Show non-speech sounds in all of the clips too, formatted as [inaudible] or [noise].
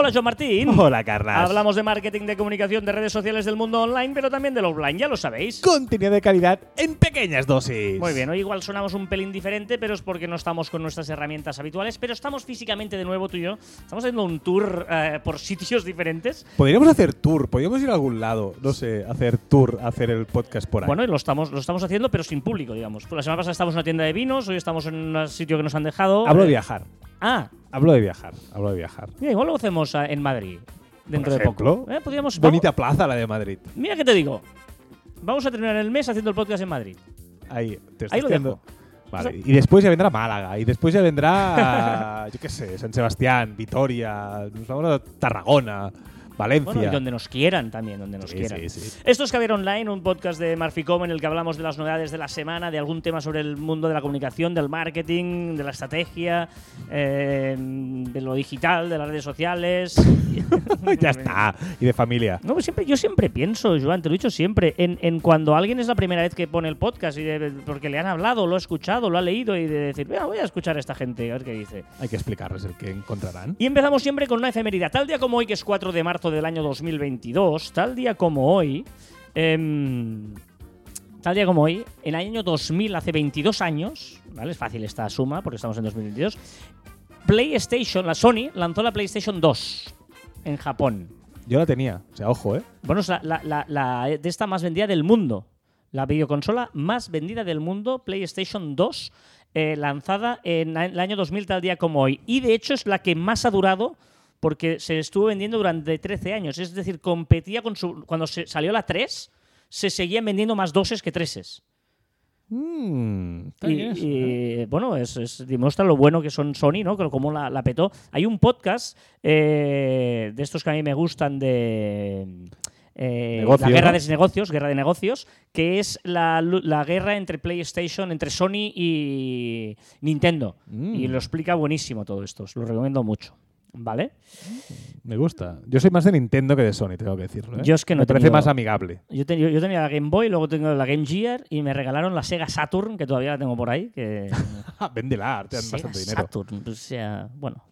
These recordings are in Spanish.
Hola, Joan Martín. Hola, Carlas. Hablamos de marketing, de comunicación, de redes sociales del mundo online, pero también del offline, ya lo sabéis. Contenido de calidad en pequeñas dosis. Muy bien, hoy igual sonamos un pelín diferente, pero es porque no estamos con nuestras herramientas habituales, pero estamos físicamente de nuevo tú y yo. Estamos haciendo un tour eh, por sitios diferentes. Podríamos hacer tour, podríamos ir a algún lado, no sé, hacer tour, hacer el podcast por ahí. Bueno, y lo estamos, lo estamos haciendo, pero sin público, digamos. La semana pasada estábamos en una tienda de vinos, hoy estamos en un sitio que nos han dejado. Hablo de Eh, viajar. Ah, Hablo de viajar. Hablo de viajar. mira, igual lo hacemos en Madrid. Dentro de ejemplo, poco. Eh, podríamos, Bonita plaza la de Madrid. Mira que te digo. Vamos a terminar el mes haciendo el podcast en Madrid. Ahí, te Ahí lo estoy dejo. Vale, y después ya vendrá Málaga, y después ya vendrá, [laughs] yo qué sé, San Sebastián, Vitoria, nos vamos a Tarragona, Valencia. Bueno, y donde nos quieran también, donde nos Sí, quieran. sí, sí. Esto es Caviar Online, un podcast de Marficom en el que hablamos de las novedades de la semana, de algún tema sobre el mundo de la comunicación, del marketing, de la estrategia, eh, de lo digital, de las redes sociales. [laughs] ya está. Y de familia. No, pues siempre, yo siempre pienso, Joan, te lo he dicho siempre, en, en cuando alguien es la primera vez que pone el podcast y de- porque le han hablado, lo ha escuchado, lo ha leído y de decir, "Venga, voy a escuchar a esta gente, a ver qué dice. Hay que explicarles el que encontrarán. Y empezamos siempre con una efeméride. Tal día como hoy, que es 4 de marzo del año 2022, tal día como hoy, em, tal día como hoy, en el año 2000, hace 22 años, ¿vale? Es fácil esta suma porque estamos en 2022, PlayStation, la Sony, lanzó la PlayStation 2 en Japón. Yo la tenía, o sea, ojo, ¿eh? Bueno, es la, la- la- la de esta más vendida del mundo. La videoconsola más vendida del mundo, PlayStation 2, eh, lanzada en el año 2000 tal día como hoy. Y de hecho es la que más ha durado porque se estuvo vendiendo durante 13 años. Es decir, competía con su... Cuando se salió la 3, se seguían vendiendo más doses que treses. Mm, Y, ¿eh? bueno, es, es- demuestra lo bueno que son Sony, ¿no? Como la, la petó. Hay un podcast eh, de estos que a mí me gustan de. eh, Negocio, la guerra ¿no? de negocios, guerra de negocios, que es la, la guerra entre PlayStation, entre Sony y Nintendo. Mm. Y lo explica buenísimo todo esto, os lo recomiendo mucho. ¿Vale? Me gusta. Yo soy más de Nintendo que de Sony, tengo que decirlo. ¿eh? Yo es que no Me parece más amigable. Yo, te- yo- tenía la Game Boy, luego tengo la Game Gear y me regalaron la Sega Saturn, que todavía la tengo por ahí, que [laughs] Véndela, te dan Sega bastante dinero. Saturn, o sea, bueno.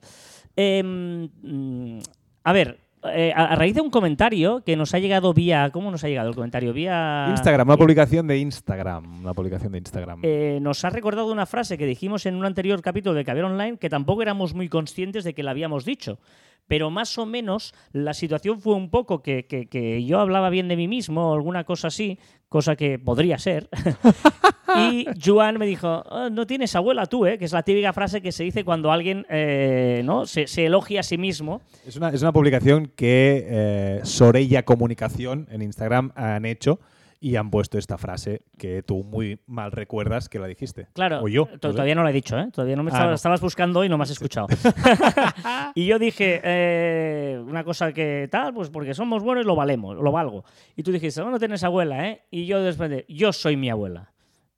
Em, mm, a ver, eh, a, a raíz de un comentario que nos ha llegado vía. ¿Cómo nos ha llegado el comentario? Vía. Instagram, una publicación de Instagram. Una publicación de Instagram. Eh, nos ha recordado una frase que dijimos en un anterior capítulo de Caber Online que tampoco éramos muy conscientes de que la habíamos dicho. Pero más o menos la situación fue un poco que, que- que yo hablaba bien de mí mismo o alguna cosa así, cosa que podría ser. [laughs] y Joan me dijo, "Ah, no tienes abuela tú, ¿eh? que es la típica frase que se dice cuando alguien eh, ¿no? se, se elogia a sí mismo. Es una, es una publicación que eh, Sorella Comunicación en Instagram han hecho y han puesto esta frase que tú muy mal recuerdas que la dijiste. Claro, O yo. sé. todavía no lo he dicho, ¿eh? Todavía no me Ah, estaba- no. estabas buscando y no me has escuchado. [laughs] [laughs] y yo dije, eh, una cosa que tal, pues porque somos buenos lo valemos, lo valgo. Y tú dijiste, no, no tienes abuela, ¿eh? Y yo después de, yo soy mi abuela,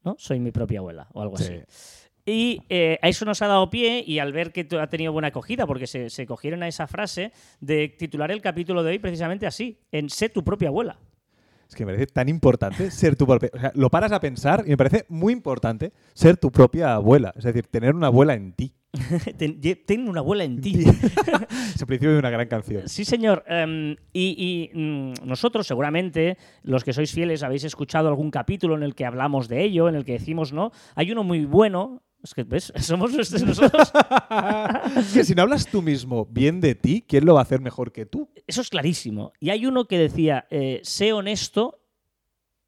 ¿no? Soy mi propia abuela o algo Sí. así. Y eh, a eso nos ha dado pie y al ver que ha tenido buena acogida, porque se, se cogieron a esa frase de titular el capítulo de hoy precisamente así, en sé tu propia abuela. Es que me parece tan importante ser tu propia. O sea, lo paras a pensar y me parece muy importante ser tu propia abuela. Es decir, tener una abuela en ti. [laughs] Ten- una abuela en ti. [laughs] es el principio de una gran canción. Sí, señor. Em, y y, mm, nosotros, seguramente, los que sois fieles, habéis escuchado algún capítulo en el que hablamos de ello, en el que decimos, ¿no? Hay uno muy bueno. Es que, ¿ves? [laughs] Somos nosotros. [laughs] que si no hablas tú mismo bien de ti, ¿quién lo va a hacer mejor que tú? Eso es clarísimo. Y hay uno que decía, eh, sé honesto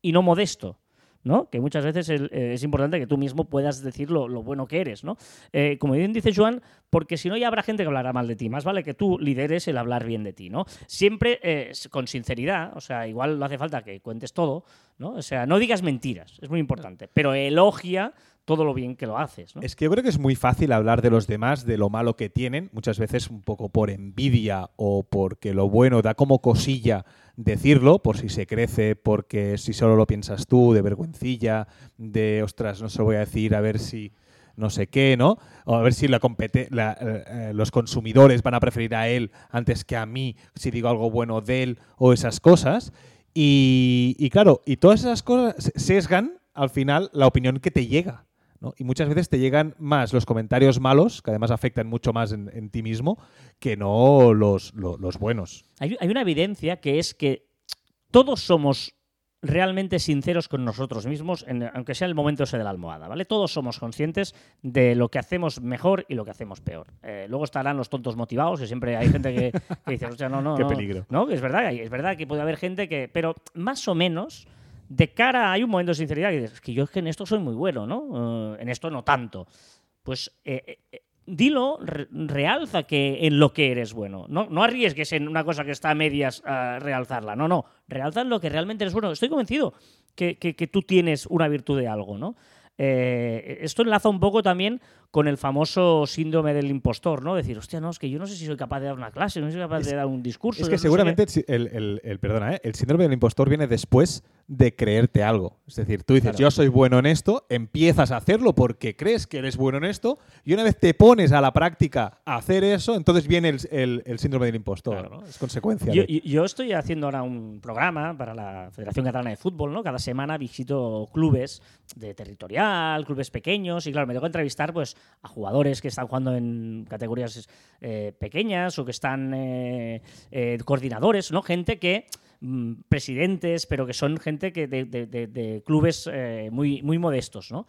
y no modesto. ¿no? Que muchas veces el- eh, es importante que tú mismo puedas decir lo, lo bueno que eres, ¿no? Eh, como bien dice Joan, porque si no ya habrá gente que hablará mal de ti. Más vale que tú lideres el hablar bien de ti, ¿no? Siempre eh, con sinceridad, o sea, igual no hace falta que cuentes todo, ¿no? O sea, no digas mentiras, es muy importante, pero elogia todo lo bien que lo haces, ¿no? Es que yo creo que es muy fácil hablar de los demás, de lo malo que tienen, muchas veces un poco por envidia o porque lo bueno da como cosilla decirlo, por si se crece, porque si solo lo piensas tú, de vergüencilla, de, ostras, no se lo voy a decir, a ver si no sé qué, ¿no? O a ver si la la, eh, eh, los consumidores van a preferir a él antes que a mí si digo algo bueno de él o esas cosas. Y, y claro, y todas esas cosas se- sesgan al final la opinión que te llega. ¿No? Y muchas veces te llegan más los comentarios malos, que además afectan mucho más en, en ti mismo, que no los, lo- los buenos. Hay, hay una evidencia que es que todos somos realmente sinceros con nosotros mismos, en- aunque sea el momento ese de la almohada, ¿vale? Todos somos conscientes de lo que hacemos mejor y lo que hacemos peor. Eh, luego estarán los tontos motivados, que siempre hay gente que, que dice, hostia, no, no, [laughs] Qué no". peligro. No, es verdad, es verdad que puede haber gente que... Pero más o menos, de cara, hay un momento de sinceridad que dices, "Es que yo es que en esto soy muy bueno, ¿no? Eh, en esto no tanto. Pues eh, eh, dilo, re- realza que en lo que eres bueno. No, no arriesgues en una cosa que está a medias realzarla. No, no. Realza en lo que realmente eres bueno. Estoy convencido que, que- tú tienes una virtud de algo, ¿no? Esto enlaza un poco también con el famoso síndrome del impostor, ¿no? Decir, hostia, no, es que yo no sé si soy capaz de dar una clase, no soy capaz Es- de dar un discurso. Es que no seguramente qué". el, si- el- el- el- perdona, ¿eh? el síndrome del impostor viene después de creerte algo. Es decir, tú dices, Claro. yo soy bueno en esto, empiezas a hacerlo porque crees que eres bueno en esto, y una vez te pones a la práctica a hacer eso, entonces viene el, el- el síndrome del impostor. Claro. ¿no? Es consecuencia. Yo, de- yo estoy haciendo ahora un programa para la Federación Catalana de Fútbol, ¿no? Cada semana visito clubes de territorial, clubes pequeños, y claro, me tengo que entrevistar pues, a jugadores que están jugando en categorías eh, pequeñas o que están eh, eh, coordinadores, ¿no? Gente que mm, presidentes, pero que son gente que de, de- clubes muy, muy modestos, ¿no?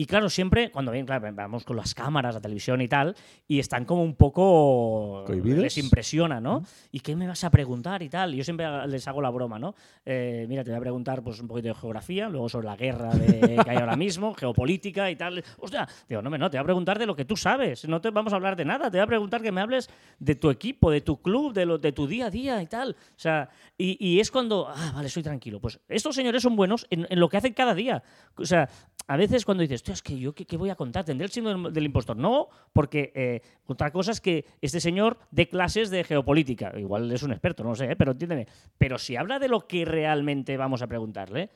Y claro, siempre, cuando ven, claro, vamos con las cámaras, la televisión y tal, y están como un poco. ¿Cohibidos? Les impresiona, ¿no? ¿Y qué me vas a preguntar y tal? Y yo siempre les hago la broma, ¿no? Eh, mira, te voy a preguntar pues, un poquito de geografía, luego sobre la guerra de- [laughs] que hay ahora mismo, geopolítica y tal. Hostia, digo, no, me- no, te voy a preguntar de lo que tú sabes, no te vamos a hablar de nada, te voy a preguntar que me hables de tu equipo, de tu club, de, lo, de tu día a día y tal. O sea, y, y es cuando, ah, vale, estoy tranquilo. Pues estos señores son buenos en, en lo que hacen cada día. O sea, a veces cuando dices, "Hostia, es que yo qué, qué voy a contar, tendré el síndrome del, impostor. No, porque eh, otra cosa es que este señor dé clases de geopolítica. Igual es un experto, no sé, ¿eh? pero entiéndeme. Pero si habla de lo que realmente vamos a preguntarle,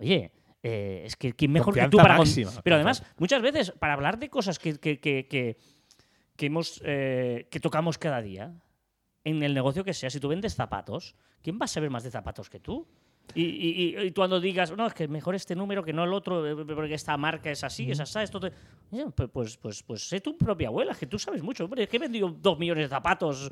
oye. eh, es que quién mejor que tú Confianza para máxima, pero además confianza. muchas veces para hablar de cosas que, que, que, que- hemos que tocamos cada día en el negocio que sea si tú vendes zapatos quién va a saber más de zapatos que tú y, y- y- cuando digas, no, es que mejor este número que no el otro, eh, porque esta marca es así, es así, esto te... Pues, pues, pues, sé tu propia abuela, que tú sabes mucho. Hombre, es que he vendido dos millones de zapatos.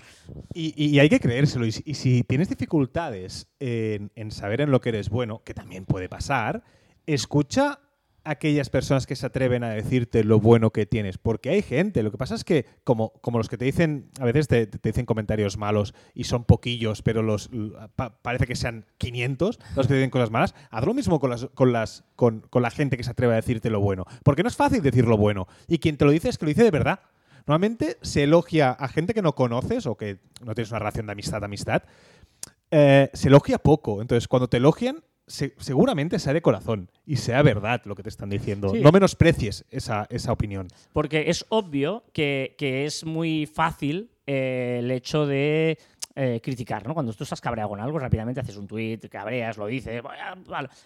Y, hay que creérselo. Y si, tienes dificultades en, en saber en lo que eres bueno, que también puede pasar, escucha aquellas personas que se atreven a decirte lo bueno que tienes. Porque hay gente. Lo que pasa es que, como, como los que te dicen, a veces te, dicen comentarios malos y son poquillos, pero los parece que sean 500 los que te dicen cosas malas, haz lo mismo con, las, con, las, con, con la gente que se atreve a decirte lo bueno. Porque no es fácil decir lo bueno. Y quien te lo dice es que lo dice de verdad. Normalmente se elogia a gente que no conoces o que no tienes una relación de amistad-amistad. eh, se elogia poco. Entonces, cuando te elogian, se- seguramente sea de corazón y sea verdad lo que te están diciendo. Sí. No menosprecies esa, esa opinión. Porque es obvio que, que es muy fácil eh, el hecho de eh, criticar, ¿no? Cuando tú estás cabreado con algo, rápidamente haces un tweet, cabreas, lo dices,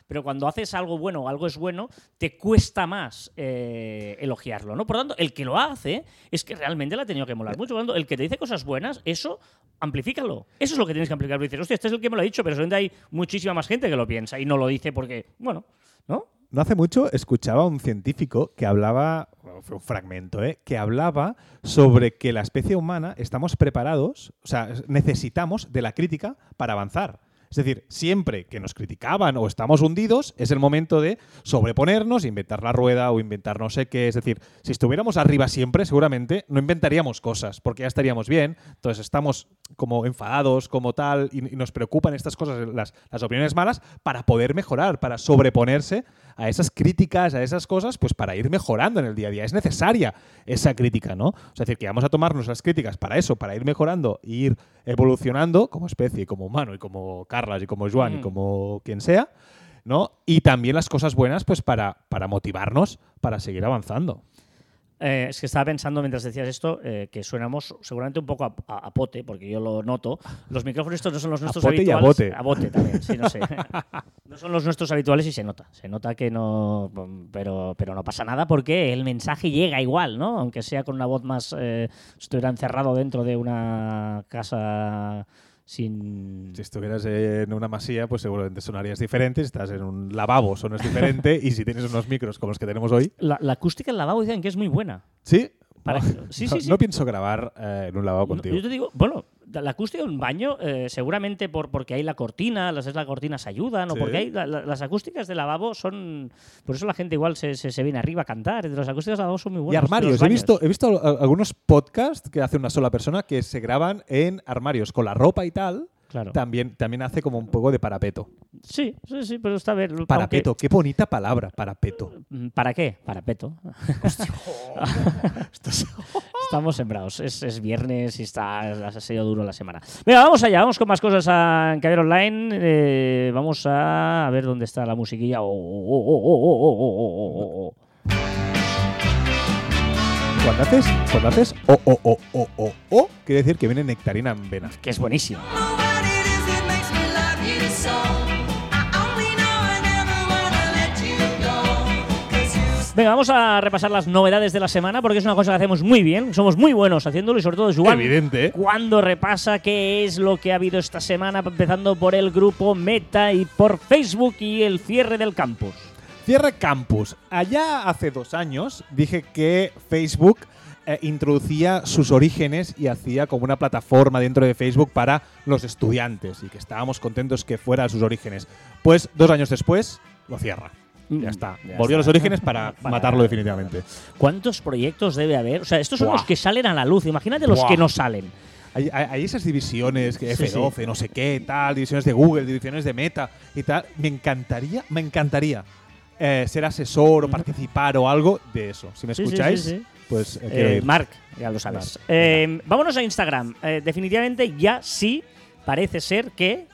pero cuando haces algo bueno o algo es bueno, te cuesta más eh, elogiarlo, ¿no? Por lo tanto, el que lo hace es que realmente le ha tenido que molar mucho. Por lo tanto, el que te dice cosas buenas, eso, amplifícalo. Eso es lo que tienes que amplificar. Dices, hostia, este es el que me lo ha dicho, pero seguramente hay muchísima más gente que lo piensa y no lo dice porque, bueno, ¿no? No hace mucho escuchaba a un científico que hablaba, fue un fragmento, ¿eh? que hablaba sobre que la especie humana estamos preparados, o sea, necesitamos de la crítica para avanzar. Es decir, siempre que nos criticaban o estamos hundidos, es el momento de sobreponernos, inventar la rueda o inventar no sé qué. Es decir, si estuviéramos arriba siempre, seguramente no inventaríamos cosas, porque ya estaríamos bien. Entonces estamos como enfadados, como tal, y, y nos preocupan estas cosas, las, las opiniones malas, para poder mejorar, para sobreponerse a esas críticas, a esas cosas, pues para ir mejorando en el día a día. Es necesaria esa crítica, ¿no? O sea, es decir, que vamos a tomarnos las críticas para eso, para ir mejorando e ir evolucionando como especie, como humano, y como Carlas, y como Joan, y Mm. como quien sea, ¿no? Y también las cosas buenas, pues para, para motivarnos para seguir avanzando. Eh, es que estaba pensando mientras decías esto eh, que suenamos seguramente un poco a, a- a pote, porque yo lo noto. Los micrófonos estos no son los nuestros pote y a habituales. bote. A bote también, sí, no sé. [laughs] No son los nuestros habituales y se nota. Se nota que no. Pero, pero no pasa nada porque el mensaje llega igual, ¿no? Aunque sea con una voz más. Eh, estuviera encerrado dentro de una casa sin... Si estuvieras en una masía, pues seguramente sonarías diferente. Si estás en un lavabo, sonas diferente. [laughs] y si tienes unos micros como los que tenemos hoy. La, la acústica del lavabo dicen que es muy buena. Sí. Para- [laughs] No, sí, no- sí, sí. no pienso grabar eh, en un lavabo contigo. Yo te digo, bueno, la acústica de un baño, eh, seguramente por, porque hay la cortina, las las cortinas ayudan, o porque hay la- la- las acústicas de lavabo son. Por eso la gente igual se, se, se viene arriba a cantar. Las acústicas de lavabo son muy Y buenas. de armarios. He visto, he visto algunos podcasts que hace una sola persona que se graban en armarios con la ropa y tal también, también hace como un poco de parapeto. Sí, sí, sí, pero está bien. Parapeto, qué bonita palabra, parapeto. ¿Para qué? Parapeto. Estamos sembrados. Es, es, viernes y está, ha sido duro la semana. Venga, vamos allá, vamos con más cosas a Caber Online. Vamos a, ver dónde está la musiquilla. Oh, oh, oh, cuando haces, cuando haces o, o, o, o, o, o, quiere decir que viene nectarina en vena. Que es buenísimo. Venga, vamos a repasar las novedades de la semana porque es una cosa que hacemos muy bien. Somos muy buenos haciéndolo y sobre todo Juan. Evidente, ¿eh? Cuando repasa qué es lo que ha habido esta semana, empezando por el grupo Meta y por Facebook y el cierre del campus. Cierre Campus. Allá hace dos años dije que Facebook eh, introducía sus orígenes y hacía como una plataforma dentro de Facebook para los estudiantes y que estábamos contentos que fuera sus orígenes. Pues dos años después lo cierra. Mm, Ya está. ya Volvió a los está. orígenes para, [laughs] Para- matarlo definitivamente. ¿Cuántos proyectos debe haber? O sea, estos son Buah. los que salen a la luz. Imagínate los Buah. que no salen. Hay, esas divisiones, que Sí, F12, no sé qué, tal, divisiones de Google, divisiones de Meta y tal. Me encantaría, me encantaría eh, ser asesor o participar o algo de eso. Si me Sí, escucháis, pues eh, Eh, ir. Marc, ya lo sabes. Vámonos a Instagram. Definitivamente ya sí parece ser que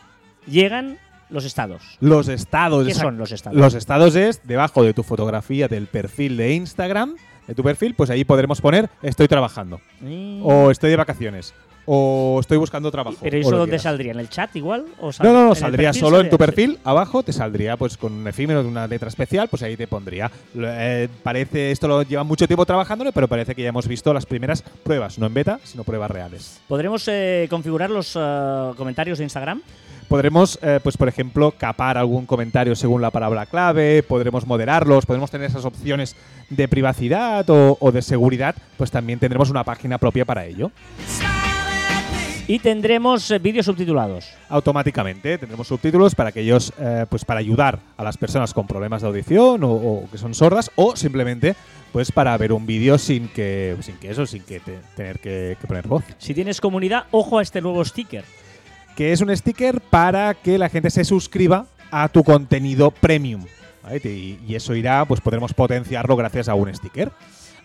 llegan los estados. Los estados. ¿Qué son los estados? Los estados es debajo de tu fotografía del perfil de Instagram, de tu perfil, pues ahí podremos poner estoy trabajando, Mm. o estoy de vacaciones, o estoy buscando trabajo. ¿Pero eso dónde quieras. saldría? ¿En el chat igual? ¿O No, no, no, saldría perfil solo en tu perfil, abajo te saldría pues con un efímero de una letra especial, pues ahí te pondría. Eh, parece, esto lo lleva mucho tiempo trabajándolo, pero parece que ya hemos visto las primeras pruebas, no en beta, sino pruebas reales. ¿Podremos eh, configurar los eh, comentarios de Instagram? Podremos, eh, pues por ejemplo, capar algún comentario según la palabra clave, podremos moderarlos, podremos tener esas opciones de privacidad o, o de seguridad, pues también tendremos una página propia para ello. Y tendremos eh, vídeos subtitulados. Automáticamente tendremos subtítulos para aquellos, eh, pues para ayudar a las personas con problemas de audición o, o que son sordas o simplemente pues para ver un vídeo sin que, sin que eso, sin que te- tener que, que poner voz. Si tienes comunidad, ojo a este nuevo sticker. Que es un sticker para que la gente se suscriba a tu contenido premium. ¿vale? Y, y eso irá, pues podremos potenciarlo gracias a un sticker.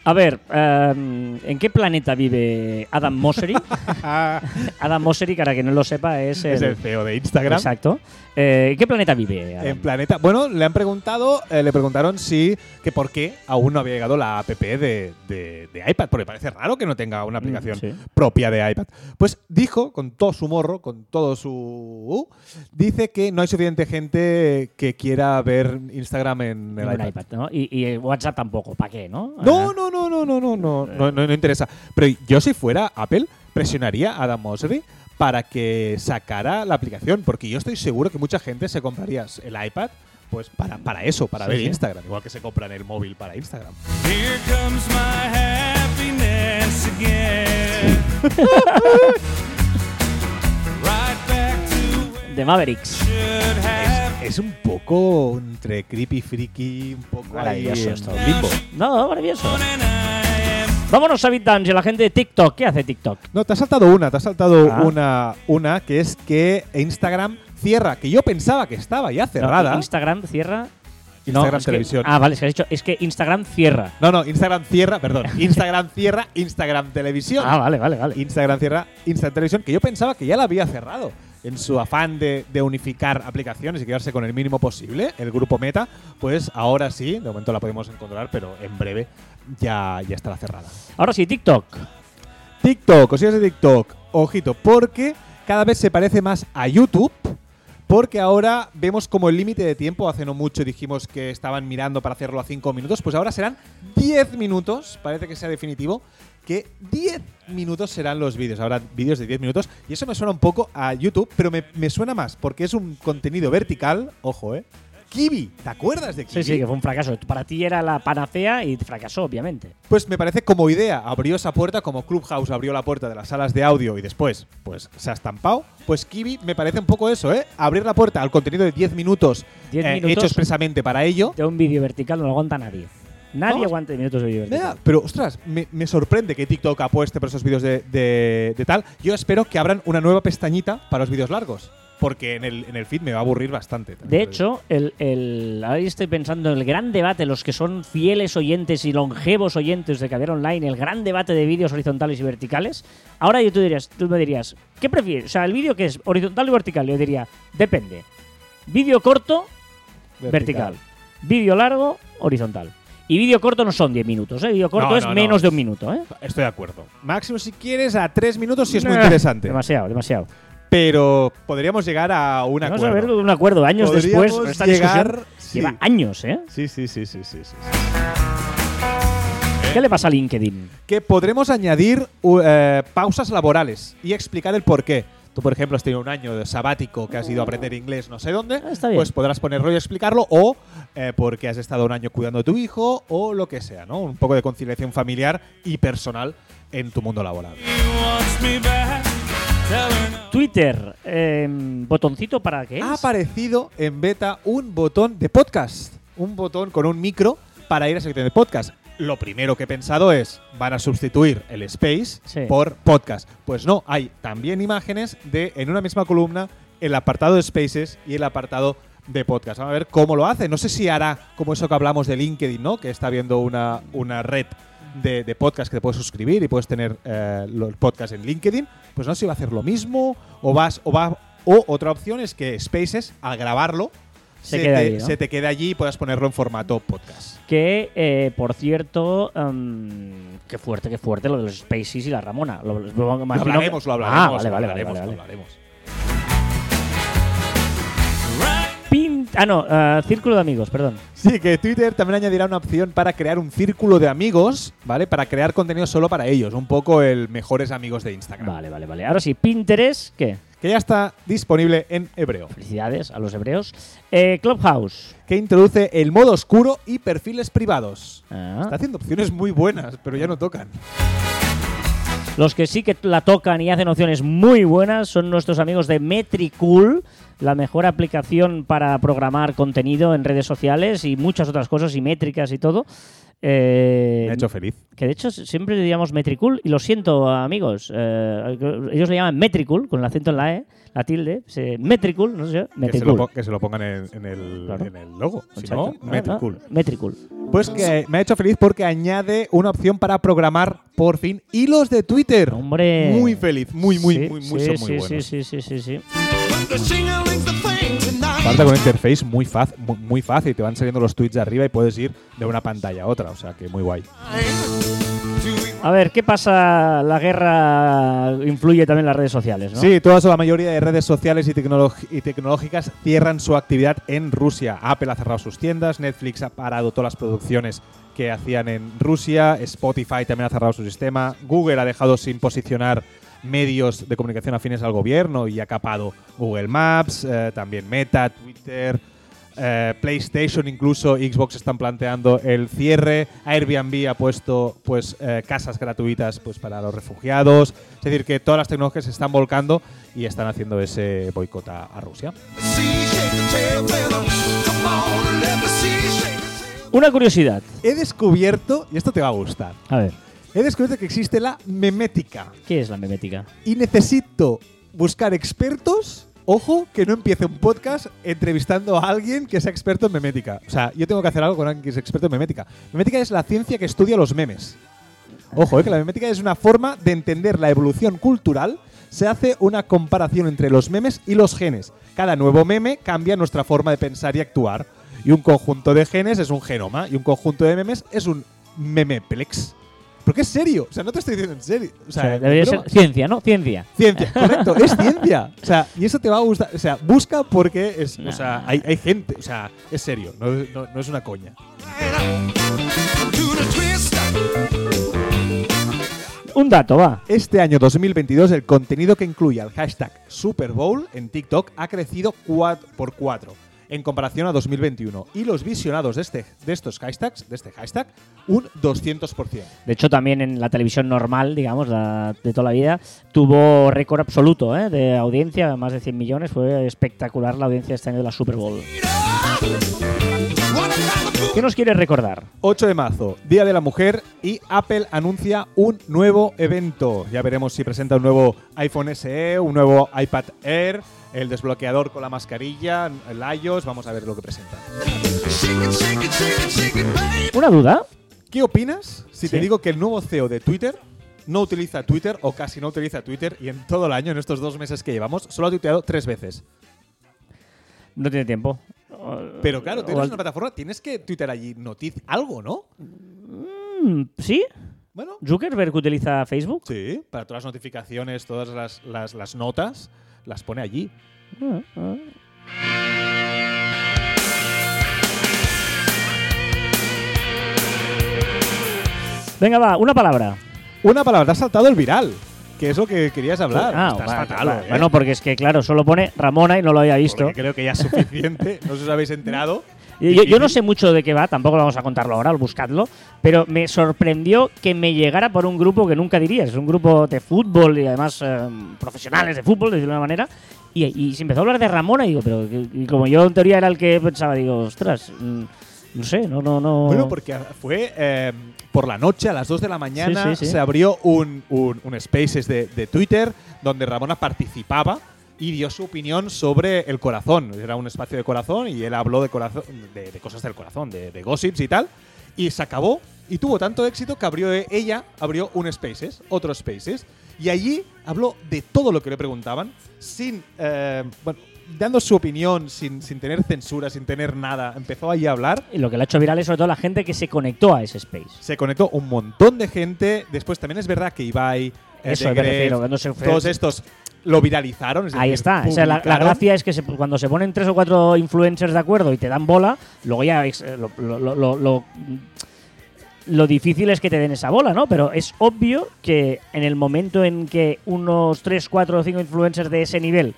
A ver, em, ¿en qué planeta vive Adam Mosseri? [laughs] Adam Mosseri, para que no lo sepa, es el, es el CEO de Instagram. Exacto. Eh, ¿En qué planeta vive Adam? En planeta. Bueno, le han preguntado, eh, le preguntaron si que por qué aún no había llegado la app de, de- de iPad, porque parece raro que no tenga una aplicación Mm, sí. propia de iPad. Pues dijo, con todo su morro, con todo su. dice que no hay suficiente gente que quiera ver Instagram en el iPad. iPad, ¿no? Y, y WhatsApp tampoco, ¿para qué, no? No, no, no, no, no, no, no, no, no, no interesa. Pero yo si fuera Apple, presionaría a Adam Mosseri para que sacara la aplicación, porque yo estoy seguro que mucha gente se compraría el iPad pues para, para eso, para Sí, ver sí. Instagram, igual que se compran el móvil para Instagram. Here comes my happiness again. [laughs] right back to De Mavericks. Es un poco entre creepy, freaky, un poco ahí Maravilloso esto. limbo. No, maravilloso. Vámonos a BitDance y la gente de TikTok. ¿Qué hace TikTok? No, te has saltado una, te has saltado Ah. una, una que es que Instagram cierra, que yo pensaba que estaba ya cerrada. No, Instagram cierra. Instagram que- Televisión. ah, vale, es que has dicho. Es que Instagram cierra. No, no, Instagram cierra, perdón. [laughs] Instagram cierra, Instagram Televisión. Ah, vale, vale, vale. Instagram cierra, Instagram Televisión, que yo pensaba que ya la había cerrado. En su afán de, de unificar aplicaciones y quedarse con el mínimo posible, el grupo Meta, pues ahora sí, de momento la podemos encontrar, pero en breve ya, ya estará cerrada. Ahora sí, TikTok. TikTok, cosillas de TikTok, ojito, porque cada vez se parece más a YouTube, Porque ahora vemos como el límite de tiempo, hace no mucho dijimos que estaban mirando para hacerlo a 5 minutos, pues ahora serán 10 minutos, parece que sea definitivo, que 10 minutos serán los vídeos. Ahora vídeos de 10 minutos. Y eso me suena un poco a YouTube, pero me, me suena más porque es un contenido vertical. Ojo, ¿eh? Kiwi, ¿te acuerdas de Kiwi? Sí, sí, que fue un fracaso. Para ti era la panacea y fracasó, obviamente. Pues me parece como idea, abrió esa puerta, como Clubhouse abrió la puerta de las salas de audio y después, pues se ha estampado. Pues Kiwi me parece un poco eso, ¿eh? Abrir la puerta al contenido de 10 minutos, 10 eh, minutos. hecho expresamente para ello. De un vídeo vertical no lo aguanta nadie. Nadie Vamos. aguanta 10 minutos de vídeo vertical. Pero ostras, me, me sorprende que TikTok apueste por esos vídeos de, de- de tal. Yo espero que abran una nueva pestañita para los vídeos largos. Porque en el, en el feed me va a aburrir bastante. De hecho, el, el, ahora estoy pensando en el gran debate, los que son fieles oyentes y longevos oyentes de Caviar Online, el gran debate de vídeos horizontales y verticales. Ahora yo tú, dirías, tú me dirías, ¿qué prefieres? O sea, el vídeo que es horizontal o vertical, yo diría, depende. Vídeo corto, vertical. Vídeo largo, horizontal. Y vídeo corto no son 10 minutos, ¿eh? Vídeo corto No, es no, no. menos de un minuto, ¿eh? Estoy de acuerdo. Máximo, si quieres, a tres minutos si es muy interesante. Demasiado, demasiado. Pero podríamos llegar a un Vamos a acuerdo. ver un acuerdo años Podríamos después. Esta llegar- sí. lleva años, ¿eh? Sí, sí, sí, sí, sí, sí. ¿Qué le pasa a LinkedIn? Que podremos añadir u- eh, pausas laborales y explicar el por qué. Tú, por ejemplo, has tenido un año de sabático que has ido a aprender inglés no sé dónde, Ah, está bien. pues podrás ponerlo y explicarlo, o eh, porque has estado un año cuidando de tu hijo, o lo que sea, ¿no? Un poco de conciliación familiar y personal en tu mundo laboral. Twitter, eh, botoncito para qué es? Ha aparecido en beta un botón de podcast, un botón con un micro para ir a sección de podcast. Lo primero que he pensado es, van a sustituir el space Sí. por podcast. Pues no, hay también imágenes de, en una misma columna, el apartado de spaces y el apartado de podcast. Vamos a ver cómo lo hace. No sé si hará como eso que hablamos de LinkedIn, ¿no? Que está viendo una, una red de, de podcast que te puedes suscribir y puedes tener eh, los podcasts en LinkedIn. Pues no sé si va a hacer lo mismo o vas o va o otra opción es que Spaces al grabarlo Se se, queda te, allí, ¿no? se te quede allí y puedas ponerlo en formato podcast. Que, eh, por cierto, em, qué fuerte, qué fuerte lo de los Spaces y la Ramona. Lo, lo- lo Lo imagino que- hablaremos, lo hablaremos, Ah, vale, lo vale, hablaremos, vale, lo vale. hablaremos. Ah, no, eh, círculo de amigos, perdón. Sí, que Twitter también añadirá una opción para crear un círculo de amigos, ¿vale? Para crear contenido solo para ellos, un poco el mejores amigos de Instagram. Vale, vale, vale. Ahora sí, Pinterest, ¿qué? Que ya está disponible en hebreo. Felicidades a los hebreos. Eh, Clubhouse. Que introduce el modo oscuro y perfiles privados. Ah. Está haciendo opciones muy buenas, pero ya no tocan. Los que sí que la tocan y hacen opciones muy buenas son nuestros amigos de Metricool, la mejor aplicación para programar contenido en redes sociales y muchas otras cosas, y métricas y todo. Eh, Me ha hecho feliz. que de hecho siempre le llamamos Metricool, y lo siento, amigos. eh, ellos le llaman Metricool, con el acento en la E, la tilde. se- Metricool, no sé, Que se, lo, que se lo pongan en, en el, Claro. en el logo. Si Exacto. no, Metricool. Ah, ah, Metricool. Pues que me ha hecho feliz porque añade una opción para programar por fin hilos de Twitter. Hombre. Muy feliz, muy, muy, Sí, muy, muy, sí, son sí, muy buenos. Sí, sí, sí, sí. Falta con interface muy, faz- muy, muy fácil. Te van saliendo los tweets de arriba y puedes ir de una pantalla a otra. O sea que muy guay. A ver, ¿qué pasa? La guerra influye también en las redes sociales, ¿no? Sí, todas o la mayoría de redes sociales y, tecnológicas cierran su actividad en Rusia. Apple ha cerrado sus tiendas, Netflix ha parado todas las producciones que hacían en Rusia, Spotify también ha cerrado su sistema, Google ha dejado sin posicionar medios de comunicación afines al gobierno y ha capado Google Maps, eh, también Meta, Twitter, eh, PlayStation, incluso Xbox están planteando el cierre. Airbnb ha puesto pues eh, casas gratuitas pues para los refugiados. Es decir, que todas las tecnologías se están volcando y están haciendo ese boicot a, a Rusia. Una curiosidad. He descubierto, y esto te va a gustar, A ver, he descubierto que existe la memética. ¿qué es la memética? Y necesito buscar expertos. Ojo, que no empiece un podcast entrevistando a alguien que sea experto en memética. O sea, yo tengo que hacer algo con alguien que es experto en memética. Memética es la ciencia que estudia los memes. Ojo, eh, que la memética es una forma de entender la evolución cultural. Se hace una comparación entre los memes y los genes. Cada nuevo meme cambia nuestra forma de pensar y actuar. Y un conjunto de genes es un genoma y un conjunto de memes es un memeplex. Porque es serio. O sea, no te estoy diciendo en serio. O O sea, debería ser ciencia, ¿no? Ciencia. Ciencia, [laughs] correcto, es ciencia. O sea, y eso te va a gustar. O sea, busca porque es. O sea, hay, hay gente. O sea, es serio, no, no- no es una coña. Un dato, va. Este año 2022, el contenido que incluye el hashtag Super Bowl en TikTok ha crecido por 4 en comparación a 2021. Y los visionados de, este, de estos hashtags, de este hashtag, un 200%. De hecho, también en la televisión normal, digamos, la- de toda la vida, tuvo récord absoluto ¿eh? de audiencia, más de 100 millones. Fue espectacular la audiencia este año de la Super Bowl. ¿Qué nos quieres recordar? 8 de marzo, Día de la Mujer, y Apple anuncia un nuevo evento. Ya veremos si presenta un nuevo iPhone SE, un nuevo iPad Air, el desbloqueador con la mascarilla, el iOS. Vamos a ver lo que presenta. ¿Una duda? ¿Qué opinas si te digo que el nuevo CEO de Twitter no utiliza Twitter o casi no utiliza Twitter y en todo el año, en estos dos meses que llevamos, solo ha tuiteado tres veces? No tiene tiempo. Pero claro, al- una plataforma, tienes que tuitear allí noticia, algo, ¿no? Mm, ¿Sí? Bueno, ¿Zuckerberg utiliza Facebook? sí, para todas las notificaciones, todas las, las- las notas, las pone allí. Ah, ah. Venga, va, una palabra. Una palabra, te has saltado el viral, que es lo que querías hablar. Ah, Estás vale, fatal, vale. ¿eh? Bueno, porque es que, claro, solo pone Ramona y no lo había visto. Porque creo que ya es suficiente. no os habéis enterado. Yo, yo no sé mucho de qué va, tampoco lo vamos a contarlo ahora, buscadlo, pero me sorprendió que me llegara por un grupo que nunca dirías, es un grupo de fútbol y además eh, profesionales de fútbol, de decirlo de una manera, y, y se empezó a hablar de Ramona y digo, pero y como yo en teoría era el que pensaba, digo, ostras, mm, no sé, no, no, no. Bueno, porque fue eh, por la noche, a las 2 de la mañana, Sí, sí, sí. se abrió un, un, un Spaces de, de Twitter donde Ramona participaba y dio su opinión sobre el corazón. Era un espacio de corazón y él habló de, corazón, de, de cosas del corazón, de, de gossips y tal. Y se acabó y tuvo tanto éxito que abrió ella abrió un Spaces, otro Spaces. Y allí habló de todo lo que le preguntaban, sin, eh, bueno, dando su opinión, sin, sin tener censura, sin tener nada. Empezó allí a hablar Y lo que le ha hecho viral es sobre todo la gente que se conectó a ese space. se conectó un montón de gente. Después también es verdad que Ibai, eh, Eso The me Gref, refiero, cuando se todos estos lo viralizaron. es Ahí decir, está. La, gracia es que se- cuando se ponen tres o cuatro influencers de acuerdo y te dan bola, luego ya es, eh, lo, lo- lo- lo- difícil es que te den esa bola, ¿no? Pero es obvio que en el momento en que unos tres, cuatro o cinco influencers de ese nivel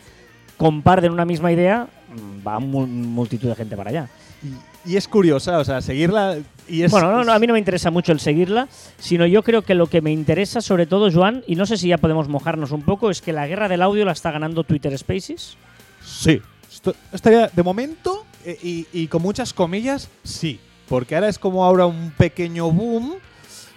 comparten una misma idea, mm, va mu- multitud de gente para allá. Y, y es curiosa, o sea, seguirla. Y es, Bueno, no, no, a mí no me interesa mucho el seguirla, sino yo creo que lo que me interesa sobre todo, Joan, y no sé si ya podemos mojarnos un poco, es que la guerra del audio la está ganando Twitter Spaces. Sí. Esto- estaría, de momento, eh, y, y con muchas comillas, sí. Porque ahora es como ahora un pequeño boom.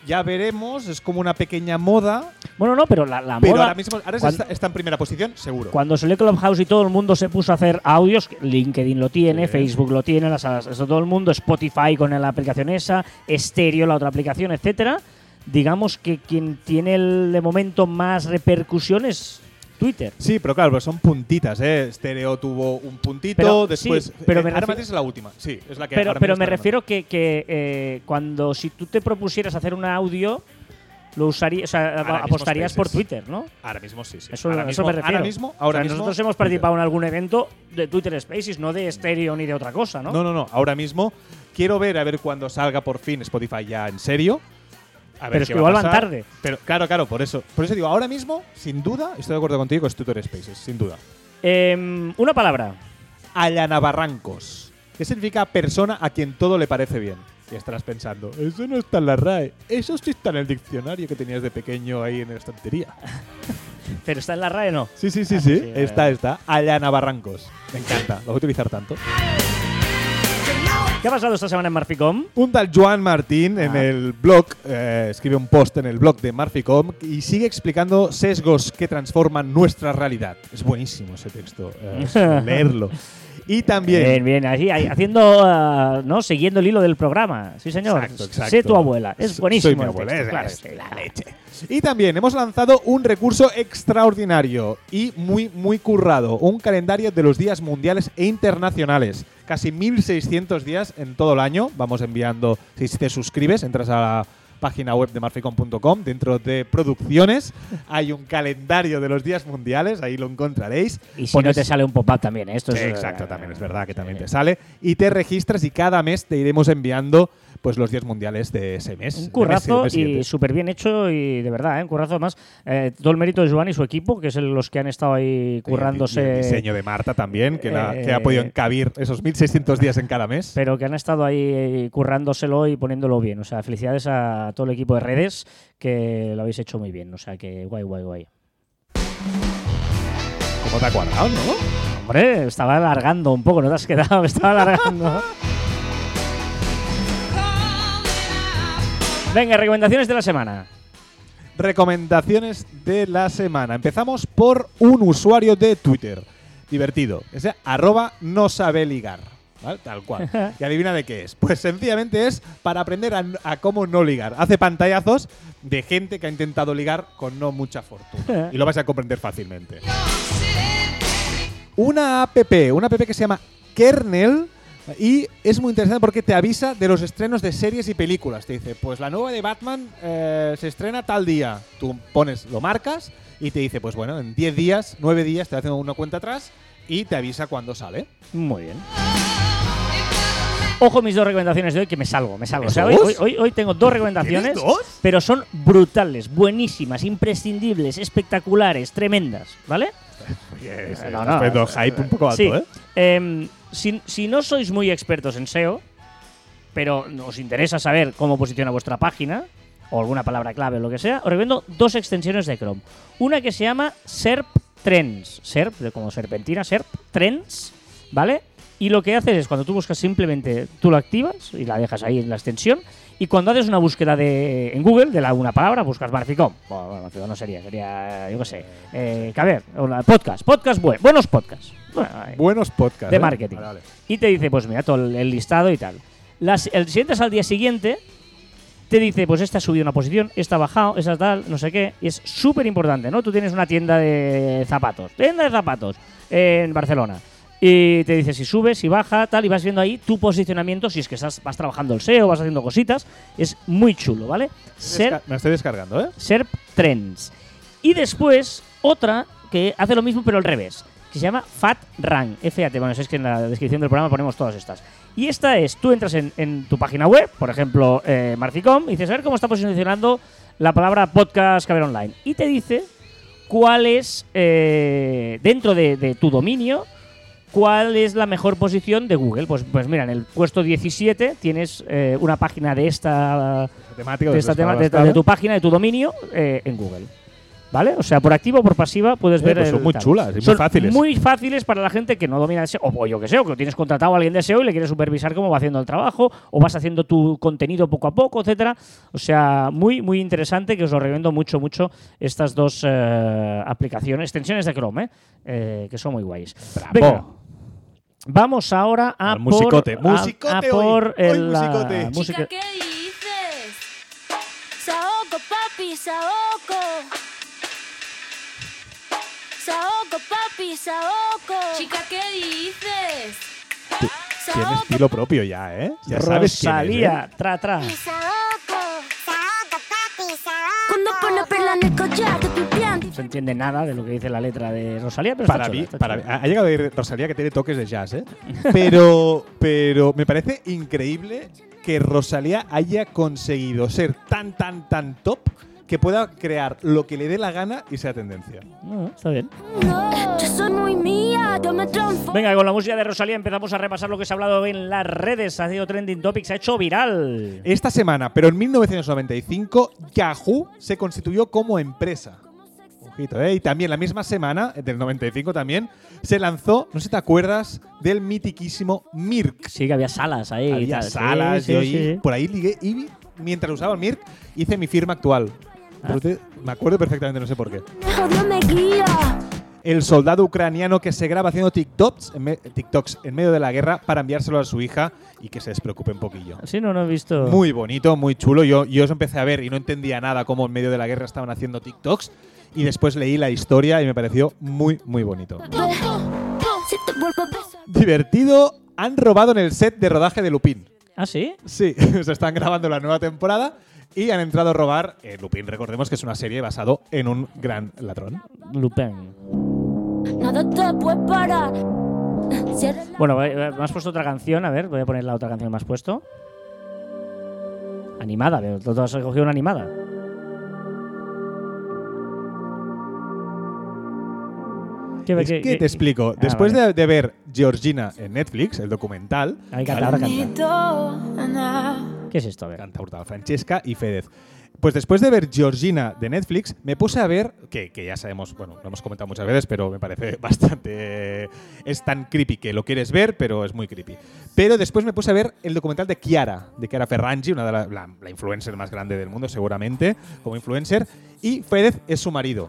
Ya veremos, es como una pequeña moda. Bueno, no, pero la, la Pero moda. ahora mismo ahora cuando- está, está en primera posición, seguro. Cuando salió Clubhouse y todo el mundo se puso a hacer audios, LinkedIn lo tiene, Sí. Facebook lo tiene, las, eso todo el mundo, Spotify con la aplicación esa, Stereo, la otra aplicación, etcétera. Digamos que quien tiene el, de momento más repercusión es Twitter. Sí, pero claro, pero son puntitas, ¿eh? Stereo tuvo un puntito, Pero, después. sí, pero eh, me refiero- es la última, sí, es la que. Pero, me refiero que, que, eh, cuando si tú te propusieras hacer un audio, lo usarías, o sea, Ahora mismo apostarías por. Twitter, ¿no? Ahora mismo sí, sí. Eso, ahora eso mismo, me refiero. Ahora mismo, ahora O sea, mismo. nosotros hemos participado en algún evento de Twitter Spaces, no de Stereo ni de otra cosa, ¿no? No, no, no. Ahora mismo quiero ver a ver cuando salga por fin Spotify ya en serio. A ver Pero es que va igual van pasar. tarde. Pero claro, claro, por eso. Por eso digo, ahora mismo, sin duda, estoy de acuerdo contigo, es Twitter Spaces, sin duda. Em, una palabra. Allana Barrancos. ¿Qué significa persona a quien todo le parece bien? Y estarás pensando, eso no está en la RAE, eso sí está en el diccionario que tenías de pequeño ahí en la estantería. [laughs] Pero está en la RAE, ¿no? Sí, sí, sí, Ah, sí. sí, está, está. Allana Barrancos. Me encanta. Lo voy a utilizar tanto. ¿Qué ha pasado esta semana en Marficom? Un tal Joan Martín en Ah. el blog, eh, escribe un post en el blog de Marficom y sigue explicando sesgos que transforman nuestra realidad. Es buenísimo ese texto, eh, es [laughs] leerlo. Y también, Bien, bien, así, haciendo, ah, ¿no? Siguiendo el hilo del programa. Sí, señor. Exacto, exacto. Sé tu abuela. Es Soy buenísimo. mi el abuela, texto, es- claro, es sí, la claro. leche. Y también hemos lanzado un recurso extraordinario y muy, muy currado. Un calendario de los días mundiales e internacionales. Casi 1600 días en todo el año. Vamos enviando, si te suscribes, entras a la, página web de marficon.com. Dentro de producciones hay un calendario de los días mundiales, ahí lo encontraréis. Y si no te sale un pop-up también, ¿eh? esto Sí, es. exacto, también es verdad que también te sale. Y te registras y cada mes te iremos enviando pues los días mundiales de ese mes. Un mes- currazo mes y súper bien hecho y de verdad, ¿eh? un currazo más. Eh, todo el mérito de Joan y su equipo, que es el- los que han estado ahí currándose. Y el diseño de Marta también, que, la- que ha Eh, podido encabir esos 1600 días en cada mes. pero que han estado ahí currándoselo y poniéndolo bien. O sea, felicidades a todo el equipo de redes que lo habéis hecho muy bien. O sea, que guay, guay, guay. ¿Cómo te ha cuadrado, no? Hombre, estaba alargando un poco, ¿no te has quedado? Me [laughs] estaba alargando. Venga, recomendaciones de la semana. Recomendaciones de la semana. Empezamos por un usuario de Twitter. Divertido. Es de arroba no sabe ligar. ¿vale? Tal cual. [laughs] Y adivina de qué es. Pues sencillamente es para aprender a, a cómo no ligar. Hace pantallazos de gente que ha intentado ligar con no mucha fortuna. [laughs] Y lo vas a comprender fácilmente. Una app, una app que se llama Kernel. Y es muy interesante porque te avisa de los estrenos de series y películas. Te dice, pues la nueva de Batman eh, se estrena tal día. Tú pones, lo marcas y te dice, pues bueno, en 10 días, 9 días te va haciendo una cuenta atrás y te avisa cuando sale. Muy bien. Ojo mis dos recomendaciones de hoy, que me salgo, me salgo. O sea, hoy, hoy- tengo dos recomendaciones, pero son brutales, buenísimas, imprescindibles, espectaculares, tremendas, ¿vale? No, eh, hype un poco alto, sí. ¿eh? Em, si, si no sois muy expertos en SEO, pero os interesa saber cómo posiciona vuestra página, o alguna palabra clave o lo que sea, os recomiendo dos extensiones de Chrome. Una que se llama SERP Trends. SERP, como serpentina, SERP Trends, ¿vale? Y lo que haces es cuando tú buscas simplemente, tú lo activas y la dejas ahí en la extensión. Y cuando haces una búsqueda de, en Google de la, una palabra, buscas Marficom. Bueno, bueno, Marficom no sería, sería, yo qué sé, eh, que a ver, podcast, podcast buen, buenos podcasts. Bueno, Buenos podcasts. de ¿eh? marketing. Vale, vale. Y te dice, pues mira, todo el, el listado y tal. Las, el siguiente es al día siguiente, te dice, pues esta ha subido una posición, esta ha bajado, esta tal, no sé qué. Y es súper importante, ¿no? Tú tienes una tienda de zapatos, tienda de zapatos en Barcelona. Y te dice si sube, si baja, tal, y vas viendo ahí tu posicionamiento, si es que estás, vas trabajando el SEO, vas haciendo cositas. Es muy chulo, ¿vale? Ser, Me estoy descargando, ¿eh? SERP Trends. Y después otra que hace lo mismo pero al revés, que se llama Fat Rank. FAT, bueno, es que en la descripción del programa ponemos todas estas. Y esta es, tú entras en, en tu página web, por ejemplo, eh, Marficom, y dices, a ver cómo está posicionando la palabra podcast Caber Online. Y te dice cuál es, eh, dentro de, de tu dominio, cuál es la mejor posición de Google. Pues, pues mira, en el puesto 17 tienes eh, una página de esta Temático de, esta tema- de, de tu página, de tu dominio eh, en Google. ¿Vale? O sea, por activa o por pasiva puedes Eh, ver. pues son el muy tal. chulas y muy Son fáciles. Muy fáciles para la gente que no domina el SEO. O yo que sé, o que tienes contratado a alguien de SEO y le quieres supervisar cómo va haciendo el trabajo, o vas haciendo tu contenido poco a poco, etcétera. O sea, muy, muy interesante que os lo recomiendo mucho, mucho estas dos eh, aplicaciones, extensiones de Chrome, ¿eh? Eh, que son muy guays. Bravo. Venga, Vamos ahora a Al por, musicote. a- Musicote a hoy. por Hoy el, la musicote. música- Chica, ¿qué dices? Saoco, papi, saoco. Saoco, papi, saoco. Chica, ¿qué dices? Tiene estilo propio ya, ¿eh? Ya sabes quién es, ¿eh? Rosalía, tra, tra. Saoco, se entiende nada de lo que dice la letra de Rosalía, pero Para está mí, chula, está para chula. mí- ha llegado a ir Rosalía que tiene toques de jazz, ¿eh? [laughs] Pero, pero me parece increíble que Rosalía haya conseguido ser tan, tan, tan top que pueda crear lo que le dé la gana y sea tendencia. No, está bien. Venga, con la música de Rosalía empezamos a repasar lo que se ha hablado en las redes. Ha sido trending topics, se ha hecho viral. Esta semana, pero en 1995, Yahoo se constituyó como empresa. Ojito, ¿eh? Y también la misma semana, del 95 también, se lanzó, no sé si te acuerdas, del mitiquísimo Mirk. Sí, que había salas ahí. y Había tal. Sí, salas, sí, yo sí, ahí- sí. por ahí ligué y mientras usaba el Mirk hice mi firma actual. Ah. Pero te- me acuerdo perfectamente, no sé por qué. Me guía. El soldado ucraniano que se graba haciendo TikToks en, me- TikToks en medio de la guerra para enviárselo a su hija y que se despreocupe un poquillo. Sí, no, no he visto. Muy bonito, muy chulo. Yo, yo os empecé a ver y no entendía nada cómo en medio de la guerra estaban haciendo TikToks. Y después leí la historia y me pareció muy, muy bonito. Divertido, han robado en el set de rodaje de Lupin. Ah, sí. Sí, [laughs] se están grabando la nueva temporada y han entrado a robar. eh, Lupin, recordemos que es una serie basado en un gran ladrón. Lupin. Nada te puede parar. Cierra la- Bueno, me has puesto otra canción. A ver, voy a poner la otra canción que me has puesto. Animada, veo. Has cogido una animada. ¿Qué- Es qué- que qué- te explico. Ah, Después vale. de, de ver Georgina en Netflix, el documental, Ahí canta, ahora canta. ¿Qué es esto? A ver. canta Hurtado, Francesca y Fedez. Pues después de ver Georgina de Netflix, me puse a ver, que, que ya sabemos, bueno, lo hemos comentado muchas veces, pero me parece [laughs] bastante... Es tan creepy que lo quieres ver, pero es muy creepy. Pero después me puse a ver el documental de Chiara, de Chiara Ferraggi, una de la, la- la influencer más grande del mundo, seguramente, como influencer, y Fedez es su marido,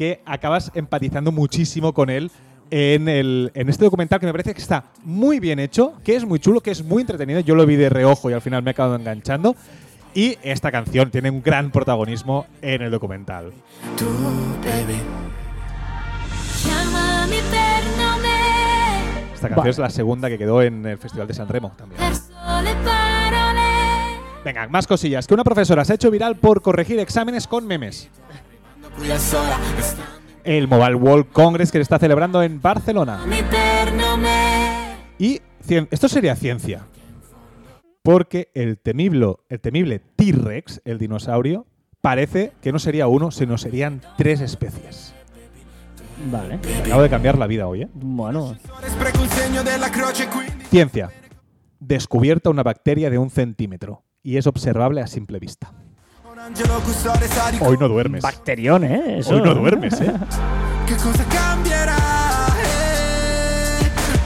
que acabas empatizando muchísimo con él en, el, en este documental que me parece que está muy bien hecho, que es muy chulo, que es muy entretenido. Yo lo vi de reojo y al final me he acabado enganchando. Y esta canción tiene un gran protagonismo en el documental. Esta canción es la segunda que quedó en el Festival de San Remo también. Venga, más cosillas. Que una profesora se ha hecho viral por corregir exámenes con memes. El Mobile World Congress que se está celebrando en Barcelona. Y esto sería ciencia. Porque el temible, el temible T-Rex, el dinosaurio, parece que no sería uno, sino serían tres especies. Vale. Me acabo de cambiar la vida hoy, ¿eh? Bueno, Ciencia. Descubierta una bacteria de un centímetro y es observable a simple vista. Hoy no duermes. bacterión, ¿eh? Eso. Hoy no duermes, ¿eh? cosa eh?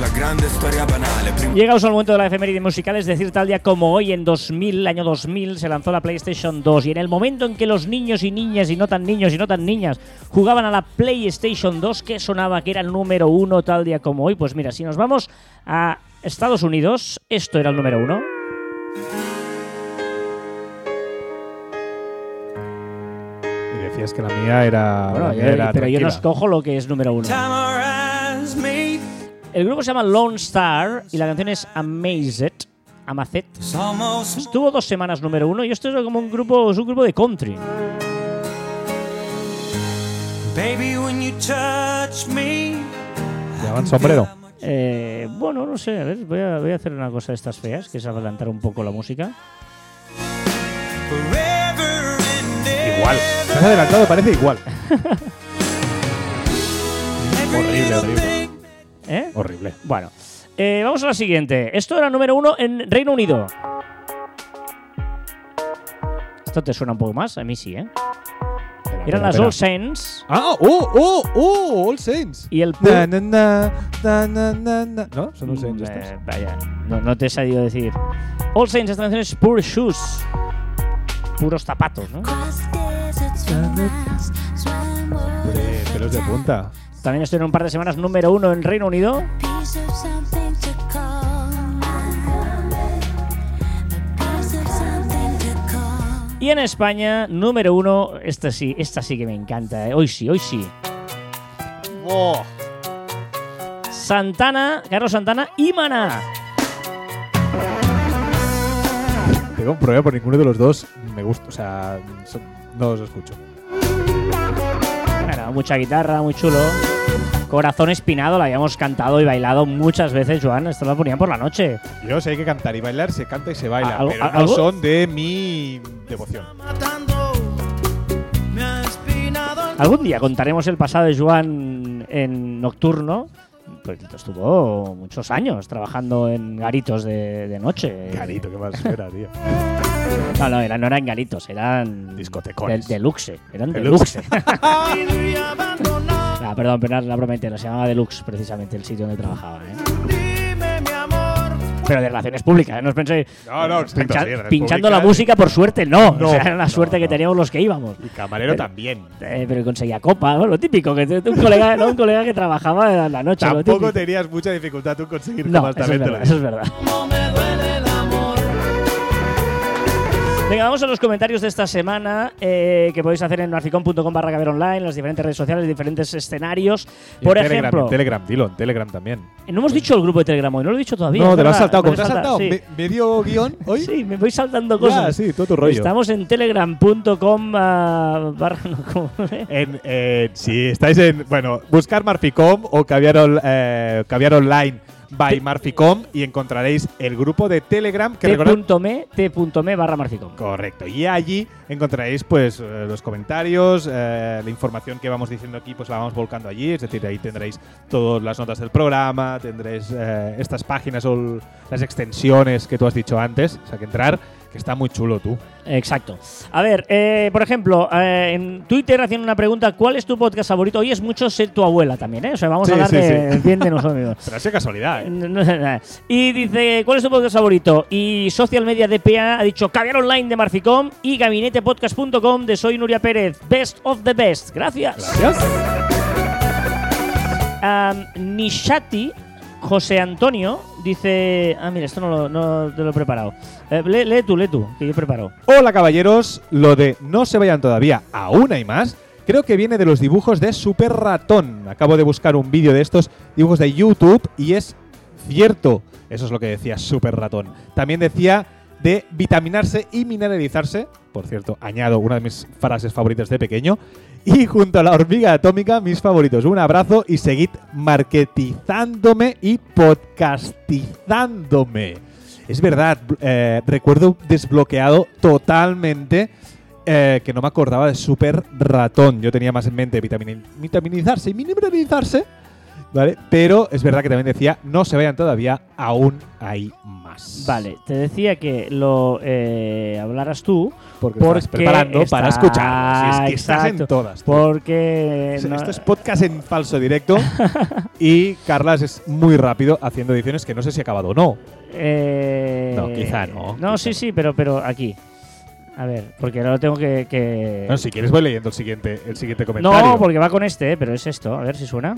La grande storia banale prima Llegados al momento de la efeméride musical, es decir, tal día como hoy, en 2000, año 2000, se lanzó la PlayStation 2. Y en el momento en que los niños y niñas, y no tan niños y no tan niñas, jugaban a la PlayStation 2, ¿qué sonaba que era el número uno tal día como hoy? Pues mira, si nos vamos a Estados Unidos, esto era el número uno. Decías que la mía era. Bueno, la yo- mía era pero yo no escojo lo que es número uno. El grupo se llama Lone Star y la canción es Amazed. Almost Estuvo dos semanas número uno y esto es como un grupo, es un grupo de country. baby when you touch me. Se llaman sombrero. Eh, bueno, no sé, a ver, voy a, voy a hacer una cosa de estas feas, que es adelantar un poco la música. Igual. Se has adelantado, parece igual. [laughs] Horrible, horrible. ¿Eh? Horrible. Bueno, eh, vamos a la siguiente. Esto era número uno en Reino Unido. Esto te suena un poco más, a mí sí, ¿eh? Eran las Espera. All Saints ¡Ah! ¡Oh! ¡Oh! ¡Oh! All Saints. y el Na, na, na, na, na, na, na. ¿No? Son All Saints Mm, estos. eh, vaya, no, no te he sabido decir. All Saints, esta canción es Poor Shoes. Puros zapatos, ¿no? Hombre, pelos de punta. También estoy en un par de semanas número uno en Reino Unido. Y en España, número uno, esta sí, esta sí que me encanta, ¿eh? hoy sí, hoy sí. Santana, Carlos Santana y Maná. Tengo un problema por ninguno de los dos. Me gusta. O sea, son- no los escucho. Bueno, mucha guitarra, muy chulo. Corazón espinado, la habíamos cantado y bailado muchas veces, Joan. Esto lo ponían por la noche. Yo sé que cantar y bailar se canta y se baila, ¿Algo- pero no algo? son de mi devoción. Algún día contaremos el pasado de Joan en nocturno. Pues estuvo muchos años trabajando en garitos de, de noche. Carito, qué mal suena, tío. [laughs] No, no, eran, no eran garitos, eran Discotecones. de- deluxe. Eran Deluxe. [laughs] Ah, perdón, pero la broma entera, se llamaba Deluxe precisamente el sitio donde trabajaba. ¿eh? Dime mi amor. Pero de relaciones públicas, ¿eh? no os penséis. No, no, pincha- sí, pinchando la música por suerte, no. No, o sea, era la suerte que teníamos los que íbamos. Y camarero también. Eh, pero conseguía copa, ¿no? lo típico, que un colega, un colega que trabajaba en la noche. Tampoco tenías mucha dificultad tú conseguir No, eso verdad, es verdad. Venga, vamos a los comentarios de esta semana eh, que podéis hacer en marficom.com barra caber online, las diferentes redes sociales, diferentes escenarios. Y Por en Telegram, ejemplo, en Telegram, dilo, en Telegram también. no hemos dicho el grupo de Telegram hoy, no lo he dicho todavía. no, te lo has saltado. me ¿Cómo lo te has saltado? sí. Me- ¿Medio guion hoy? Sí, me voy saltando cosas. sí, todo tu rollo. Estamos en telegram.com ah, barra. no, ¿cómo? En, eh, si estáis en, bueno, buscar Marficom o Caviar, on- eh, Caviar Online by Marficom y encontraréis el grupo de Telegram que T.me, t.me barra marficom. Correcto. Y allí encontraréis pues eh, los comentarios, eh, la información que vamos diciendo aquí, pues la vamos volcando allí. Es decir, ahí tendréis todas las notas del programa, tendréis eh, estas páginas o las extensiones que tú has dicho antes. O sea, que entrar, que está muy chulo tú. Exacto. A ver, eh, por ejemplo, eh, en Twitter hacían una pregunta: ¿Cuál es tu podcast favorito? Hoy es mucho ser tu abuela también, ¿eh? O sea, vamos Sí, a hablar sí, de, sí. bien de nosotros. [laughs] Pero casualidad, ¿eh? Y dice, ¿cuál es tu podcast favorito? Y Social Media DPA ha dicho Caviar Online de Marficom y gabinetepodcast.com de Soy Nuria Pérez. Best of the best. Gracias. Gracias. Nishati José Antonio dice... Ah, mira, esto no te lo he preparado. Eh, lee, lee tú, lee tú, que yo he preparado. Hola caballeros, lo de no se vayan todavía, aún hay más. Creo que viene de los dibujos de Super Ratón. Acabo de buscar un vídeo de estos dibujos de YouTube y es cierto. Eso es lo que decía Super Ratón. También decía de vitaminarse y mineralizarse. Por cierto, añado una de mis frases favoritas de pequeño. [laughs] Y junto a la hormiga atómica, mis favoritos. Un abrazo y seguid marketizándome y podcastizándome. Es verdad, eh, recuerdo desbloqueado totalmente eh, que no me acordaba de Super Ratón. Yo tenía más en mente vitamini- vitaminizarse y mineralizarse, ¿vale? Pero es verdad que también decía, no se vayan todavía, aún hay más. Vale, te decía que lo eh, hablaras tú. Porque, Porque estás preparando para escuchar. Si es que estás en todas. tío. Porque... No- Esto es podcast en falso directo [laughs] y Carlas es muy rápido haciendo ediciones que no sé si ha acabado o no. eh, No, quizá no, No, quizá sí, no. sí, pero, pero aquí. A ver, porque ahora lo tengo que... que- Bueno, si quieres voy leyendo el siguiente, el siguiente comentario. No, porque va con este, eh, pero es esto. A ver si suena.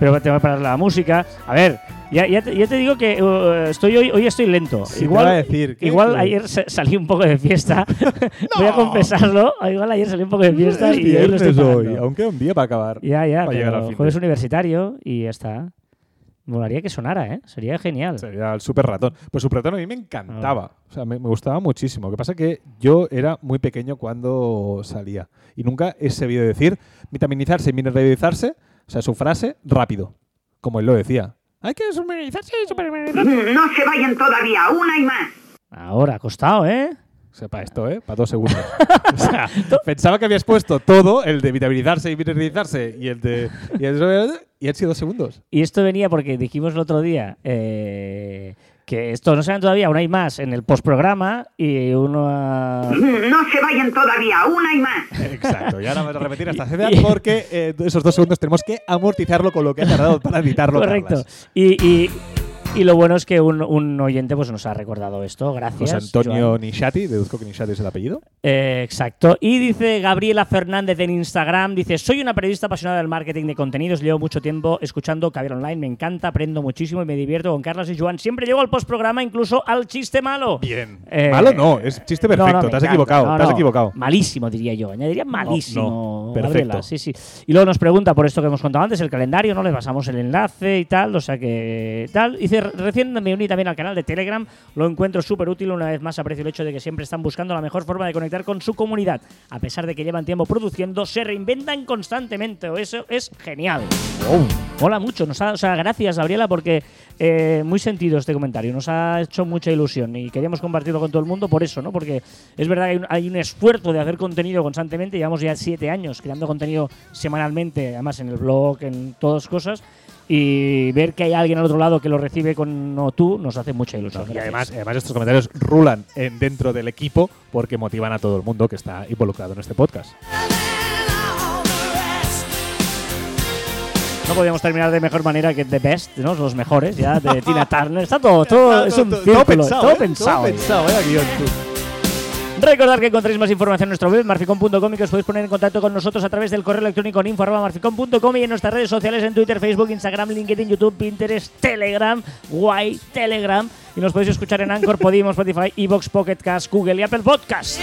Pero te va a parar la música. A ver, ya, ya, te, ya te digo que uh, estoy hoy, hoy estoy lento. Sí, igual a decir igual ayer sa- salí un poco de fiesta. [laughs] [laughs] Voy a confesarlo. Igual ayer salí un poco de fiesta Es y hoy lo estoy hoy, pagando. aunque un día para acabar. Ya, ya, para al pero fin jueves universitario y ya está. Molaría que sonara, ¿eh? Sería genial. Sería el super ratón. Pues super ratón a mí me encantaba. Ah. O sea, me, me gustaba muchísimo. Lo que pasa es que yo era muy pequeño cuando salía. Y nunca he sabido decir vitaminizarse y mineralizarse. O sea, su frase rápido. Como él lo decía. Hay que mineralizarse y supermineralizarse. No se vayan todavía, una y más. Ahora, ha costado, ¿eh? Sepa esto, ¿eh? Para dos segundos. [laughs] o sea, pensaba que habías puesto todo, el de vitaminizarse y mineralizarse y el de. Y, el- y han sido dos segundos. Y esto venía porque dijimos el otro día eh, que esto no saben todavía, aún hay más en el postprograma y uno ha- No se vayan todavía, una y más. Exacto. Y ahora vamos a repetir hasta [laughs] ceder porque eh, esos dos segundos tenemos que amortizarlo con lo que ha tardado para editarlo. [laughs] Correcto. Carlas. Y, y- y lo bueno es que un, un oyente pues, nos ha recordado esto. Gracias. José Antonio Joan. Nishati, deduzco que Nishati es el apellido. Eh, exacto. Y dice Gabriela Fernández en Instagram, dice, soy una periodista apasionada del marketing de contenidos, llevo mucho tiempo escuchando Caviar Online, me encanta, aprendo muchísimo y me divierto con Carlos y Joan. Siempre llego al postprograma, incluso al chiste malo. Bien. Eh, Malo no, es chiste No, no, perfecto. te has encanta. equivocado, No, te has equivocado. Malísimo, diría yo. Añadiría malísimo. no, Gabriela, perfecto. Sí, sí. Y luego nos pregunta por esto que hemos contado antes, el calendario, ¿no? Le pasamos el enlace y tal, o sea que tal. Dice, recién me uní también al canal de Telegram, lo encuentro súper útil, una vez más aprecio el hecho de que siempre están buscando la mejor forma de conectar con su comunidad. A pesar de que llevan tiempo produciendo, se reinventan constantemente, eso es genial. Mola mucho, nos ha- o sea, gracias Gabriela porque eh, muy sentido este comentario, nos ha hecho mucha ilusión y queríamos compartirlo con todo el mundo por eso, ¿no? Porque es verdad que hay un, hay un esfuerzo de hacer contenido constantemente, llevamos ya siete años creando contenido semanalmente, además en el blog, en todas cosas, y ver que hay alguien al otro lado que lo recibe con no tú nos hace mucha ilusión. Y Gracias. además, además estos comentarios rulan en, dentro del equipo porque motivan a todo el mundo que está involucrado en este podcast. no podíamos terminar de mejor manera que The Best, ¿no? Los mejores, ya, de Tina Turner. Está todo, todo, [laughs] es un círculo, todo pensado. Todo ahí. pensado, eh, guion, tú. Recordad que encontréis más información en nuestro web, marficom.com, y que os podéis poner en contacto con nosotros a través del correo electrónico en info.marficom.com y en nuestras redes sociales en Twitter, Facebook, Instagram, LinkedIn, YouTube, Pinterest, Telegram, Guay, Telegram. Y nos podéis escuchar en Anchor, Podimo, Spotify, Evox, Pocket Cast, Google y Apple Podcast.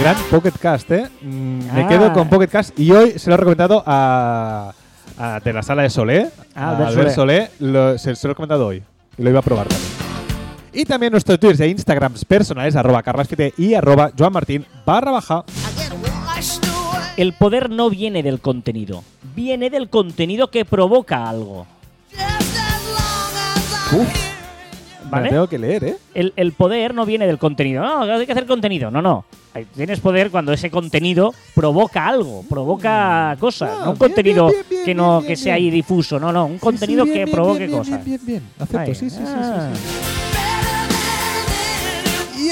Gran Pocket Cast, ¿eh? Mm, Me Ah. quedo con Pocket Cast y hoy se lo he recomendado a, a- de la sala de Solé. Ah, a Albert Solé. lo- se, se lo he recomendado hoy. Y lo iba a probar también. Y también nuestros Twitter e Instagrams personales, arroba carlasfite y arroba joanmartin barra baja. El poder no viene del contenido, viene del contenido que provoca algo. Uf, me ¿Vale? la tengo que leer, ¿eh? El, el poder no viene del contenido. No, hay que hacer contenido. No, no. Tienes poder cuando ese contenido provoca algo, provoca cosas. Ah, no un bien, contenido bien, bien, que no que sea ahí difuso. No, no. Un contenido Sí, que provoque bien, bien, cosas. Bien, bien, bien. Acepto, sí, sí, sí, sí, Ah. sí.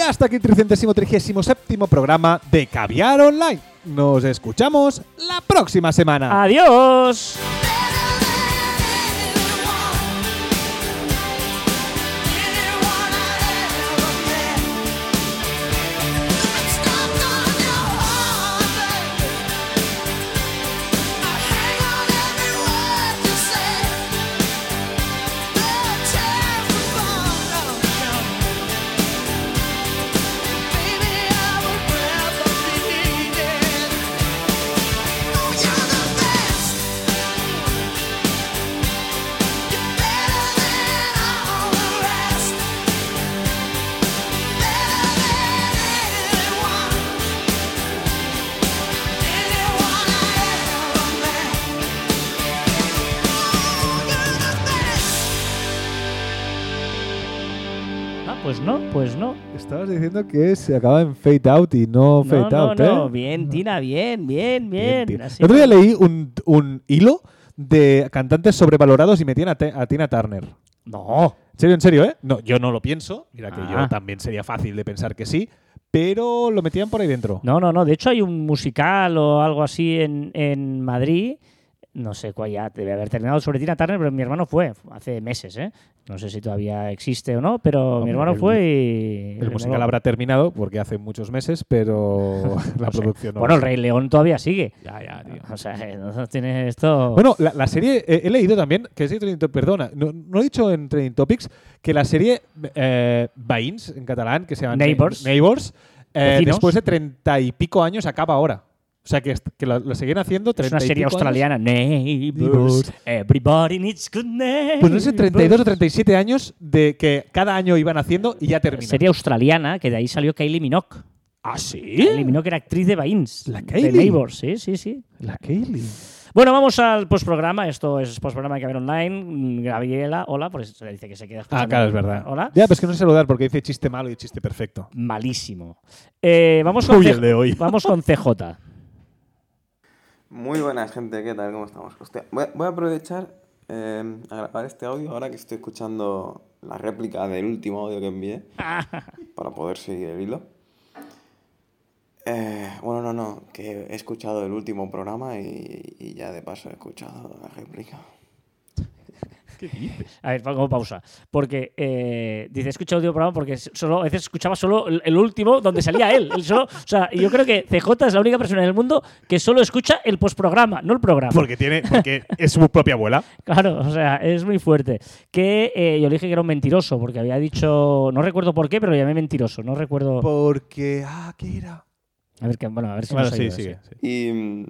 Hasta aquí el 337 programa de Caviar Online. Nos escuchamos la próxima semana. Adiós. No, pues no. Estabas diciendo que se acaba en fade out y no fade No, no, out, no. ¿eh? Bien, Tina, bien, bien, bien. Bien. Así otro día leí un, un hilo de cantantes sobrevalorados y metían a, Tina Turner. No. En serio, en serio, ¿eh? No, yo no lo pienso. Mira que Ah. yo también sería fácil de pensar que sí, pero lo metían por ahí dentro. No, no, no. De hecho, hay un musical o algo así en, en Madrid. No sé cuál ya debe haber terminado sobre Tina Turner, pero mi hermano fue hace meses, ¿eh? No sé si todavía existe o no, pero mi hermano el- fue y. El musical habrá terminado porque hace muchos meses, pero [laughs] la No sé. producción no. Bueno, el. Rey León todavía sigue. Ya, ya, tío. O sea, no tiene esto. Bueno, la, la serie, eh, he leído también, que es de perdona, no, no he dicho en Trending Topics, que la serie eh, Veïns, en catalán, que se llama. Neighbours eh, después de treinta y pico años acaba ahora. O sea, que, que lo, lo siguen haciendo es 30 una serie australiana. Neighbors. Everybody needs good neighbors. Pues no sé, 32 o 37 años de que cada año iban haciendo y ya termina. Serie australiana, que de ahí salió Kylie Minogue. ¿Ah, sí? Kylie Minogue era actriz de Veïns. La De Kylie. Neighbors, sí, sí, sí. La Kaylee. Bueno, vamos al postprograma. Esto es postprograma de Caber Online. Mm, Gabriela, hola, pues se le dice que se queda Ah, claro, es verdad. Hola. Ya, pues que no sé saludar porque dice chiste malo y chiste perfecto. Malísimo. Eh, vamos, con Uy, el de hoy. vamos con CJ. Muy buenas, gente, ¿qué tal? ¿Cómo estamos? Hostia, voy, a, voy a aprovechar eh, a grabar este audio ahora que estoy escuchando la réplica del último audio que envié [laughs] para poder seguir el hilo. Eh, bueno, no, no, que he escuchado el último programa y, y ya de paso he escuchado la réplica. A ver, pongo pausa. Porque eh, dice, he escuchado el último programa porque solo, a veces escuchaba solo el, el último donde salía él. Él solo, o sea, yo creo que CJ es la única persona en el mundo que solo escucha el postprograma, no el programa. Porque, tiene, porque es su propia abuela. [laughs] Claro, o sea, es muy fuerte. Que eh, yo le dije que era un mentiroso, porque había dicho, no recuerdo por qué, pero lo llamé mentiroso. No recuerdo. Porque. Ah, ¿qué era? A ver, que, bueno, a ver si Bueno, nos sí, ayuda, sigue. sí. sí. Y, mm,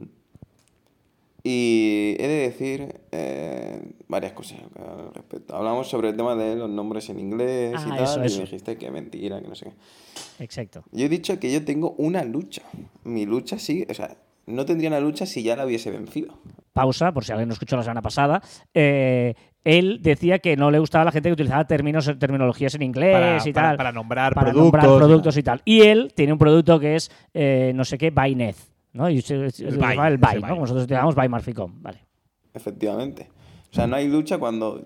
y he de decir eh, varias cosas al respecto. Hablamos sobre el tema de los nombres en inglés y Ah, tal, eso, y me dijiste que mentira, que no sé qué. Exacto. Yo he dicho que yo tengo una lucha. Mi lucha sigue, o sea, no tendría una lucha si ya la hubiese vencido. Pausa, por si alguien no escuchó la semana pasada. Eh, él decía que no le gustaba a la gente que utilizaba términos, terminologías en inglés Para, y para- tal. para nombrar para productos. nombrar productos y tal. Y él tiene un producto que es, eh, no sé qué, Bainez. ¿No? Y se- se- El se Buy, llama el Buy. ¿no? Nosotros llamamos Buy Marficom. Vale. Efectivamente. O sea, no hay lucha cuando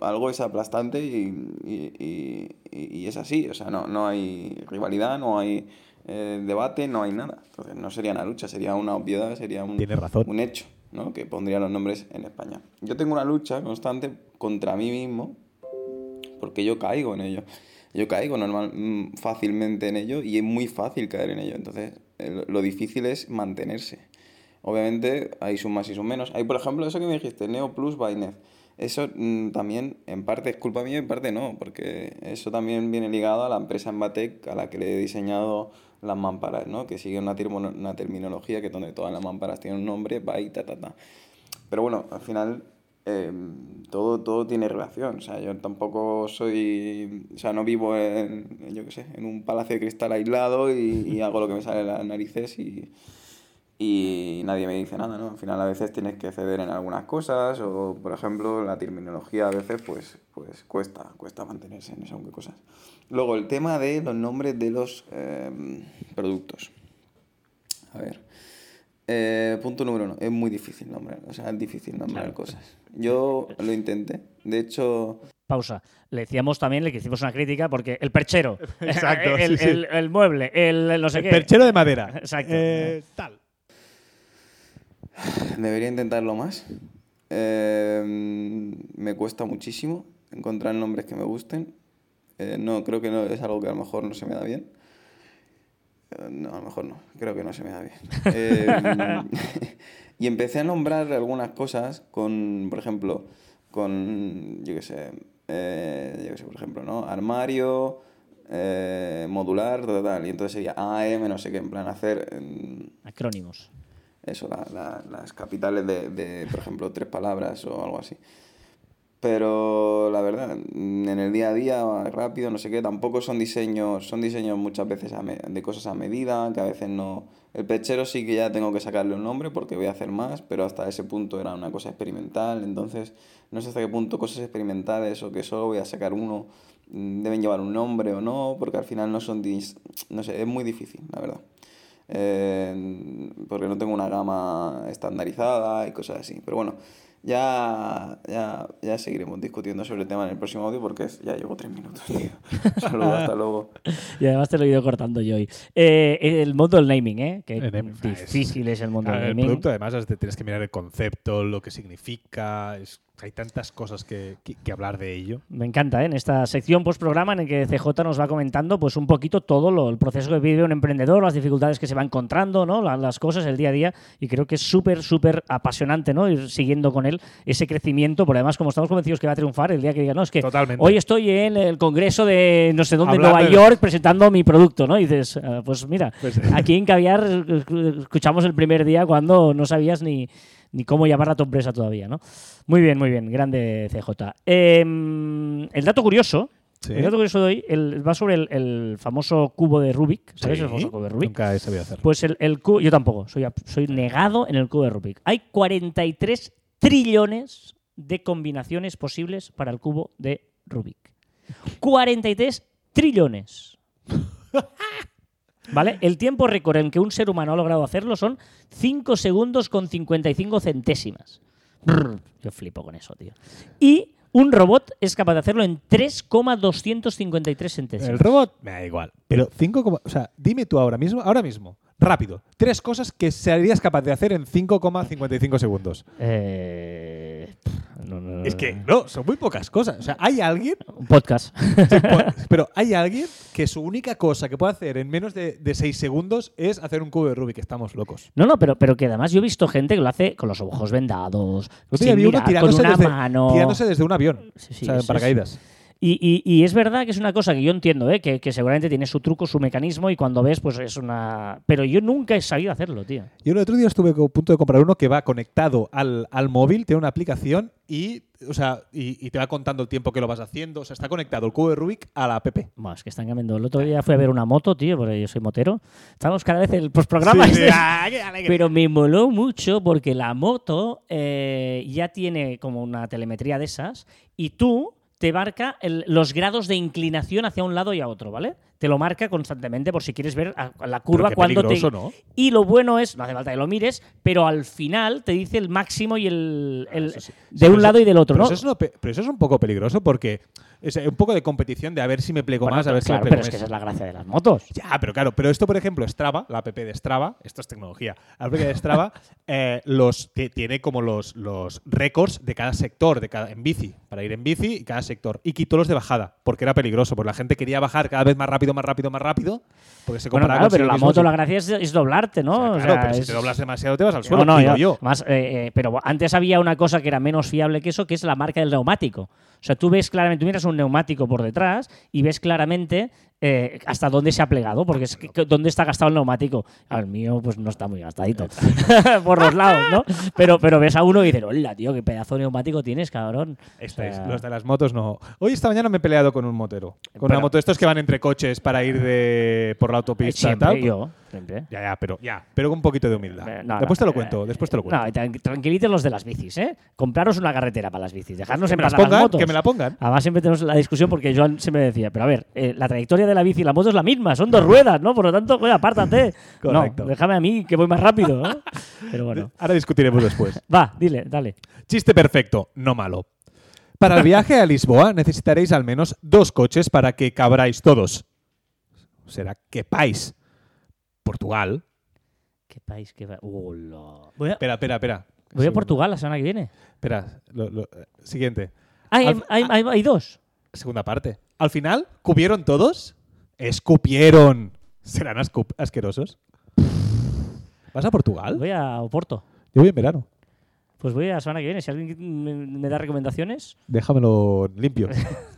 algo es aplastante y, y- y- y- y es así. O sea, no, no hay rivalidad, no hay eh, debate, no hay nada. Entonces, no sería una lucha, sería una obviedad, sería un, razón. un hecho, ¿no? Que pondría los nombres en español. Yo tengo una lucha constante contra mí mismo porque yo caigo en ello. Yo caigo normal, mm, fácilmente en ello y es muy fácil caer en ello. Entonces, lo difícil es mantenerse. Obviamente hay sus más y sus menos. Hay, por ejemplo, eso que me dijiste, Neo Plus Bainez. Eso mm, también en parte es culpa mía en parte no, porque eso también viene ligado a la empresa Embatec a la que le he diseñado las mámparas, ¿no? Que sigue una, una terminología que donde todas las mámparas tienen un nombre, va y ta, ta, ta. Pero bueno, al final eh, todo, todo tiene relación. O sea, yo tampoco soy. O sea, no vivo en, yo qué sé, en un palacio de cristal aislado y, y hago lo que me sale de las narices y, y nadie me dice nada, ¿no? Al final a veces tienes que ceder en algunas cosas o, por ejemplo, la terminología a veces pues, pues cuesta, cuesta mantenerse en qué cosas. Luego, el tema de los nombres de los eh, productos. A ver. Eh, punto número uno. Es muy difícil nombrar. O sea, es difícil nombrar Claro. cosas. Yo lo intenté. De hecho, Pausa. Le decíamos también, le hicimos una crítica porque el perchero, [laughs] Exacto, el, sí, sí. el- el mueble, el, el no sé qué. Perchero de madera. [laughs] Exacto. Eh, tal. debería intentarlo más. Eh, me cuesta muchísimo encontrar nombres que me gusten. Eh, no, creo que no, es algo que a lo mejor no se me da bien. No, a lo mejor no. Creo que no se me da bien. [laughs] Eh, [laughs] y empecé a nombrar algunas cosas con, por ejemplo, con, yo qué sé, eh, yo qué sé, por ejemplo, ¿no? Armario, eh, modular, tal, tal. Y entonces sería AM, no sé qué, en plan hacer... em, Acrónimos. eso, la- la- las capitales de, de, por ejemplo, tres palabras o algo así. Pero la verdad, en el día a día, rápido, no sé qué, tampoco son diseños, son diseños muchas veces a me- de cosas a medida, que a veces no... El pechero sí que ya tengo que sacarle un nombre porque voy a hacer más, pero hasta ese punto era una cosa experimental, entonces no sé hasta qué punto cosas experimentales o que solo voy a sacar uno mm, deben llevar un nombre o no, porque al final no son... dis- No sé, es muy difícil, la verdad. Eh, porque no tengo una gama estandarizada y cosas así. Pero bueno, ya, ya, ya seguiremos discutiendo sobre el tema en el próximo audio porque es- ya llevo tres minutos, tío. [laughs] Saludos, hasta luego. Y además te lo he ido cortando yo hoy. Eh, el mundo del naming, ¿eh? Que El naming, difícil es el mundo Claro, del el naming. producto además es de- tienes que mirar el concepto, lo que significa. es- hay tantas cosas que, que- que hablar de ello. Me encanta, ¿eh? en esta sección post-programa en el que CJ nos va comentando pues un poquito todo lo- el proceso que vive un emprendedor, las dificultades que se va encontrando, ¿no? La- las cosas, el día a día, y creo que es súper, súper apasionante ¿no? ir siguiendo con él ese crecimiento, por además como estamos convencidos que va a triunfar el día que diga, no, es que Totalmente. hoy estoy en el congreso de no sé dónde, Hablando Nueva de- York, presentando mi producto, ¿no? Y dices, "Ah, pues mira, Pues- [laughs] aquí en Caviar eh, escuchamos el primer día cuando no sabías ni, ni cómo llamar a tu empresa todavía, ¿no? Muy bien, muy bien, grande CJ. Em, el dato curioso, Sí. el dato curioso de hoy el- va sobre el, el famoso cubo de Rubik, ¿sabes Sí, el famoso cubo de Rubik? Nunca he sabido hacerlo. Pues el, el cubo, yo tampoco, soy, soy negado en el cubo de Rubik. Hay 43 trillones de combinaciones posibles para el cubo de Rubik. 43 trillones. [laughs] ¿Vale? El tiempo récord en que un ser humano ha logrado hacerlo son 5 segundos con 55 centésimas. Yo flipo con eso, tío. Y un robot es capaz de hacerlo en 3,253 centésimas. El robot me da igual. Pero 5, o sea, dime tú ahora mismo, ahora mismo, rápido, tres cosas que serías capaz de hacer en 5,55 segundos. Eh, no, no, no, Es que no. son muy pocas cosas. O sea, hay alguien, Un podcast. [laughs] pero hay alguien que su única cosa que puede hacer en menos de 6 segundos es hacer un cubo de Rubik. Estamos locos. No, no, pero, pero que además yo he visto gente que lo hace con los ojos vendados, sin mirar, con tirándose una desde, mano. tirándose desde un avión. Sí, sí, o sea, en sí. Y, y- y es verdad que es una cosa que yo entiendo, ¿eh? que, que seguramente tiene su truco, su mecanismo, y cuando ves, pues es una. Pero yo nunca he sabido hacerlo, tío. Yo el otro día estuve a punto de comprar uno que va conectado al, al móvil, tiene una aplicación y, o sea, y, y te va contando el tiempo que lo vas haciendo. O sea, está conectado el cubo de Rubik a la app. Bueno, es que están cambiando. El otro día fui a ver una moto, tío, porque yo soy motero. Estamos cada vez en el postprograma. Sí, sí. este. [laughs] Ah. Pero me moló mucho porque la moto eh, ya tiene como una telemetría de esas y tú te marca el- los grados de inclinación hacia un lado y a otro, ¿vale? Te lo marca constantemente por si quieres ver a- a la curva cuando te. Y lo bueno es, no hace falta que lo mires, pero al final te dice el máximo y el, sí. de Sí, un pero lado eso- y del otro, pero ¿no? Eso es pero eso es un poco peligroso porque es un poco de competición de a ver si me plego Bueno, más, a ver claro, si me pero plego es que esa es la gracia de las motos. Ya, pero claro, pero esto, por ejemplo, Strava, la app de Strava, esto es tecnología. La app de Strava [laughs] eh, los, ti- tiene como los, los récords de cada sector, de cada, en bici, para ir en bici y cada sector. Y quitó los de bajada, porque era peligroso, porque la gente quería bajar cada vez más rápido, más rápido, más rápido, porque se Bueno, claro, con pero la moto la gracia es, es doblarte, ¿no? O sea, O claro, sea, pero si te doblas demasiado te vas al suelo, No, no, digo yo. Más, eh, eh, pero antes había una cosa que era menos fiable que eso, que es la marca del neumático. O sea, tú ves claramente, tú miras un neumático por detrás y ves claramente eh, hasta dónde se ha plegado, porque es que, dónde está gastado el neumático. Al mío, pues no está muy gastadito. [laughs] por los lados, ¿no? Pero, pero ves a uno y dices, hola, tío, qué pedazo de neumático tienes, cabrón. Estáis, O sea, los de las motos no. Hoy esta mañana me he peleado con un motero. Con Pero- una moto de estos que van entre coches para ir de por la eh, autopista siempre, tal. yo, siempre. Ya, ya, pero ya, pero con un poquito de humildad. Eh, no, después no, te lo eh, cuento, después te lo cuento. No, tranquiliten los de las bicis, ¿eh? Compraros una carretera para las bicis, dejarnos en las paz las motos. que me la pongan. Además, siempre tenemos la discusión porque Joan siempre decía, pero a ver, eh, la trayectoria de la bici y la moto es la misma, son dos ruedas, ¿no? Por lo tanto, joder, apártate. [laughs] Correcto. No, déjame a mí, que voy más rápido, ¿no? [laughs] Pero bueno. Ahora discutiremos después. [laughs] Va, dile, dale. Chiste perfecto, no malo. Para el viaje a Lisboa necesitaréis al menos dos coches para que cabráis todos. Será quepáis. Portugal. ¿Qué país? ¿Qué país? Hola. Voy a, Espera, espera, espera. voy a. Portugal la semana que viene. Espera, lo- lo- siguiente. Al- hay, hay- hay dos. Segunda parte. Al final, ¿cubieron todos? Escupieron. ¿Serán asquerosos? ¿Vas a Portugal? Voy a Oporto. Yo voy en verano. Pues voy a la semana que viene. Si alguien me, me da recomendaciones, Déjamelo limpio. [laughs]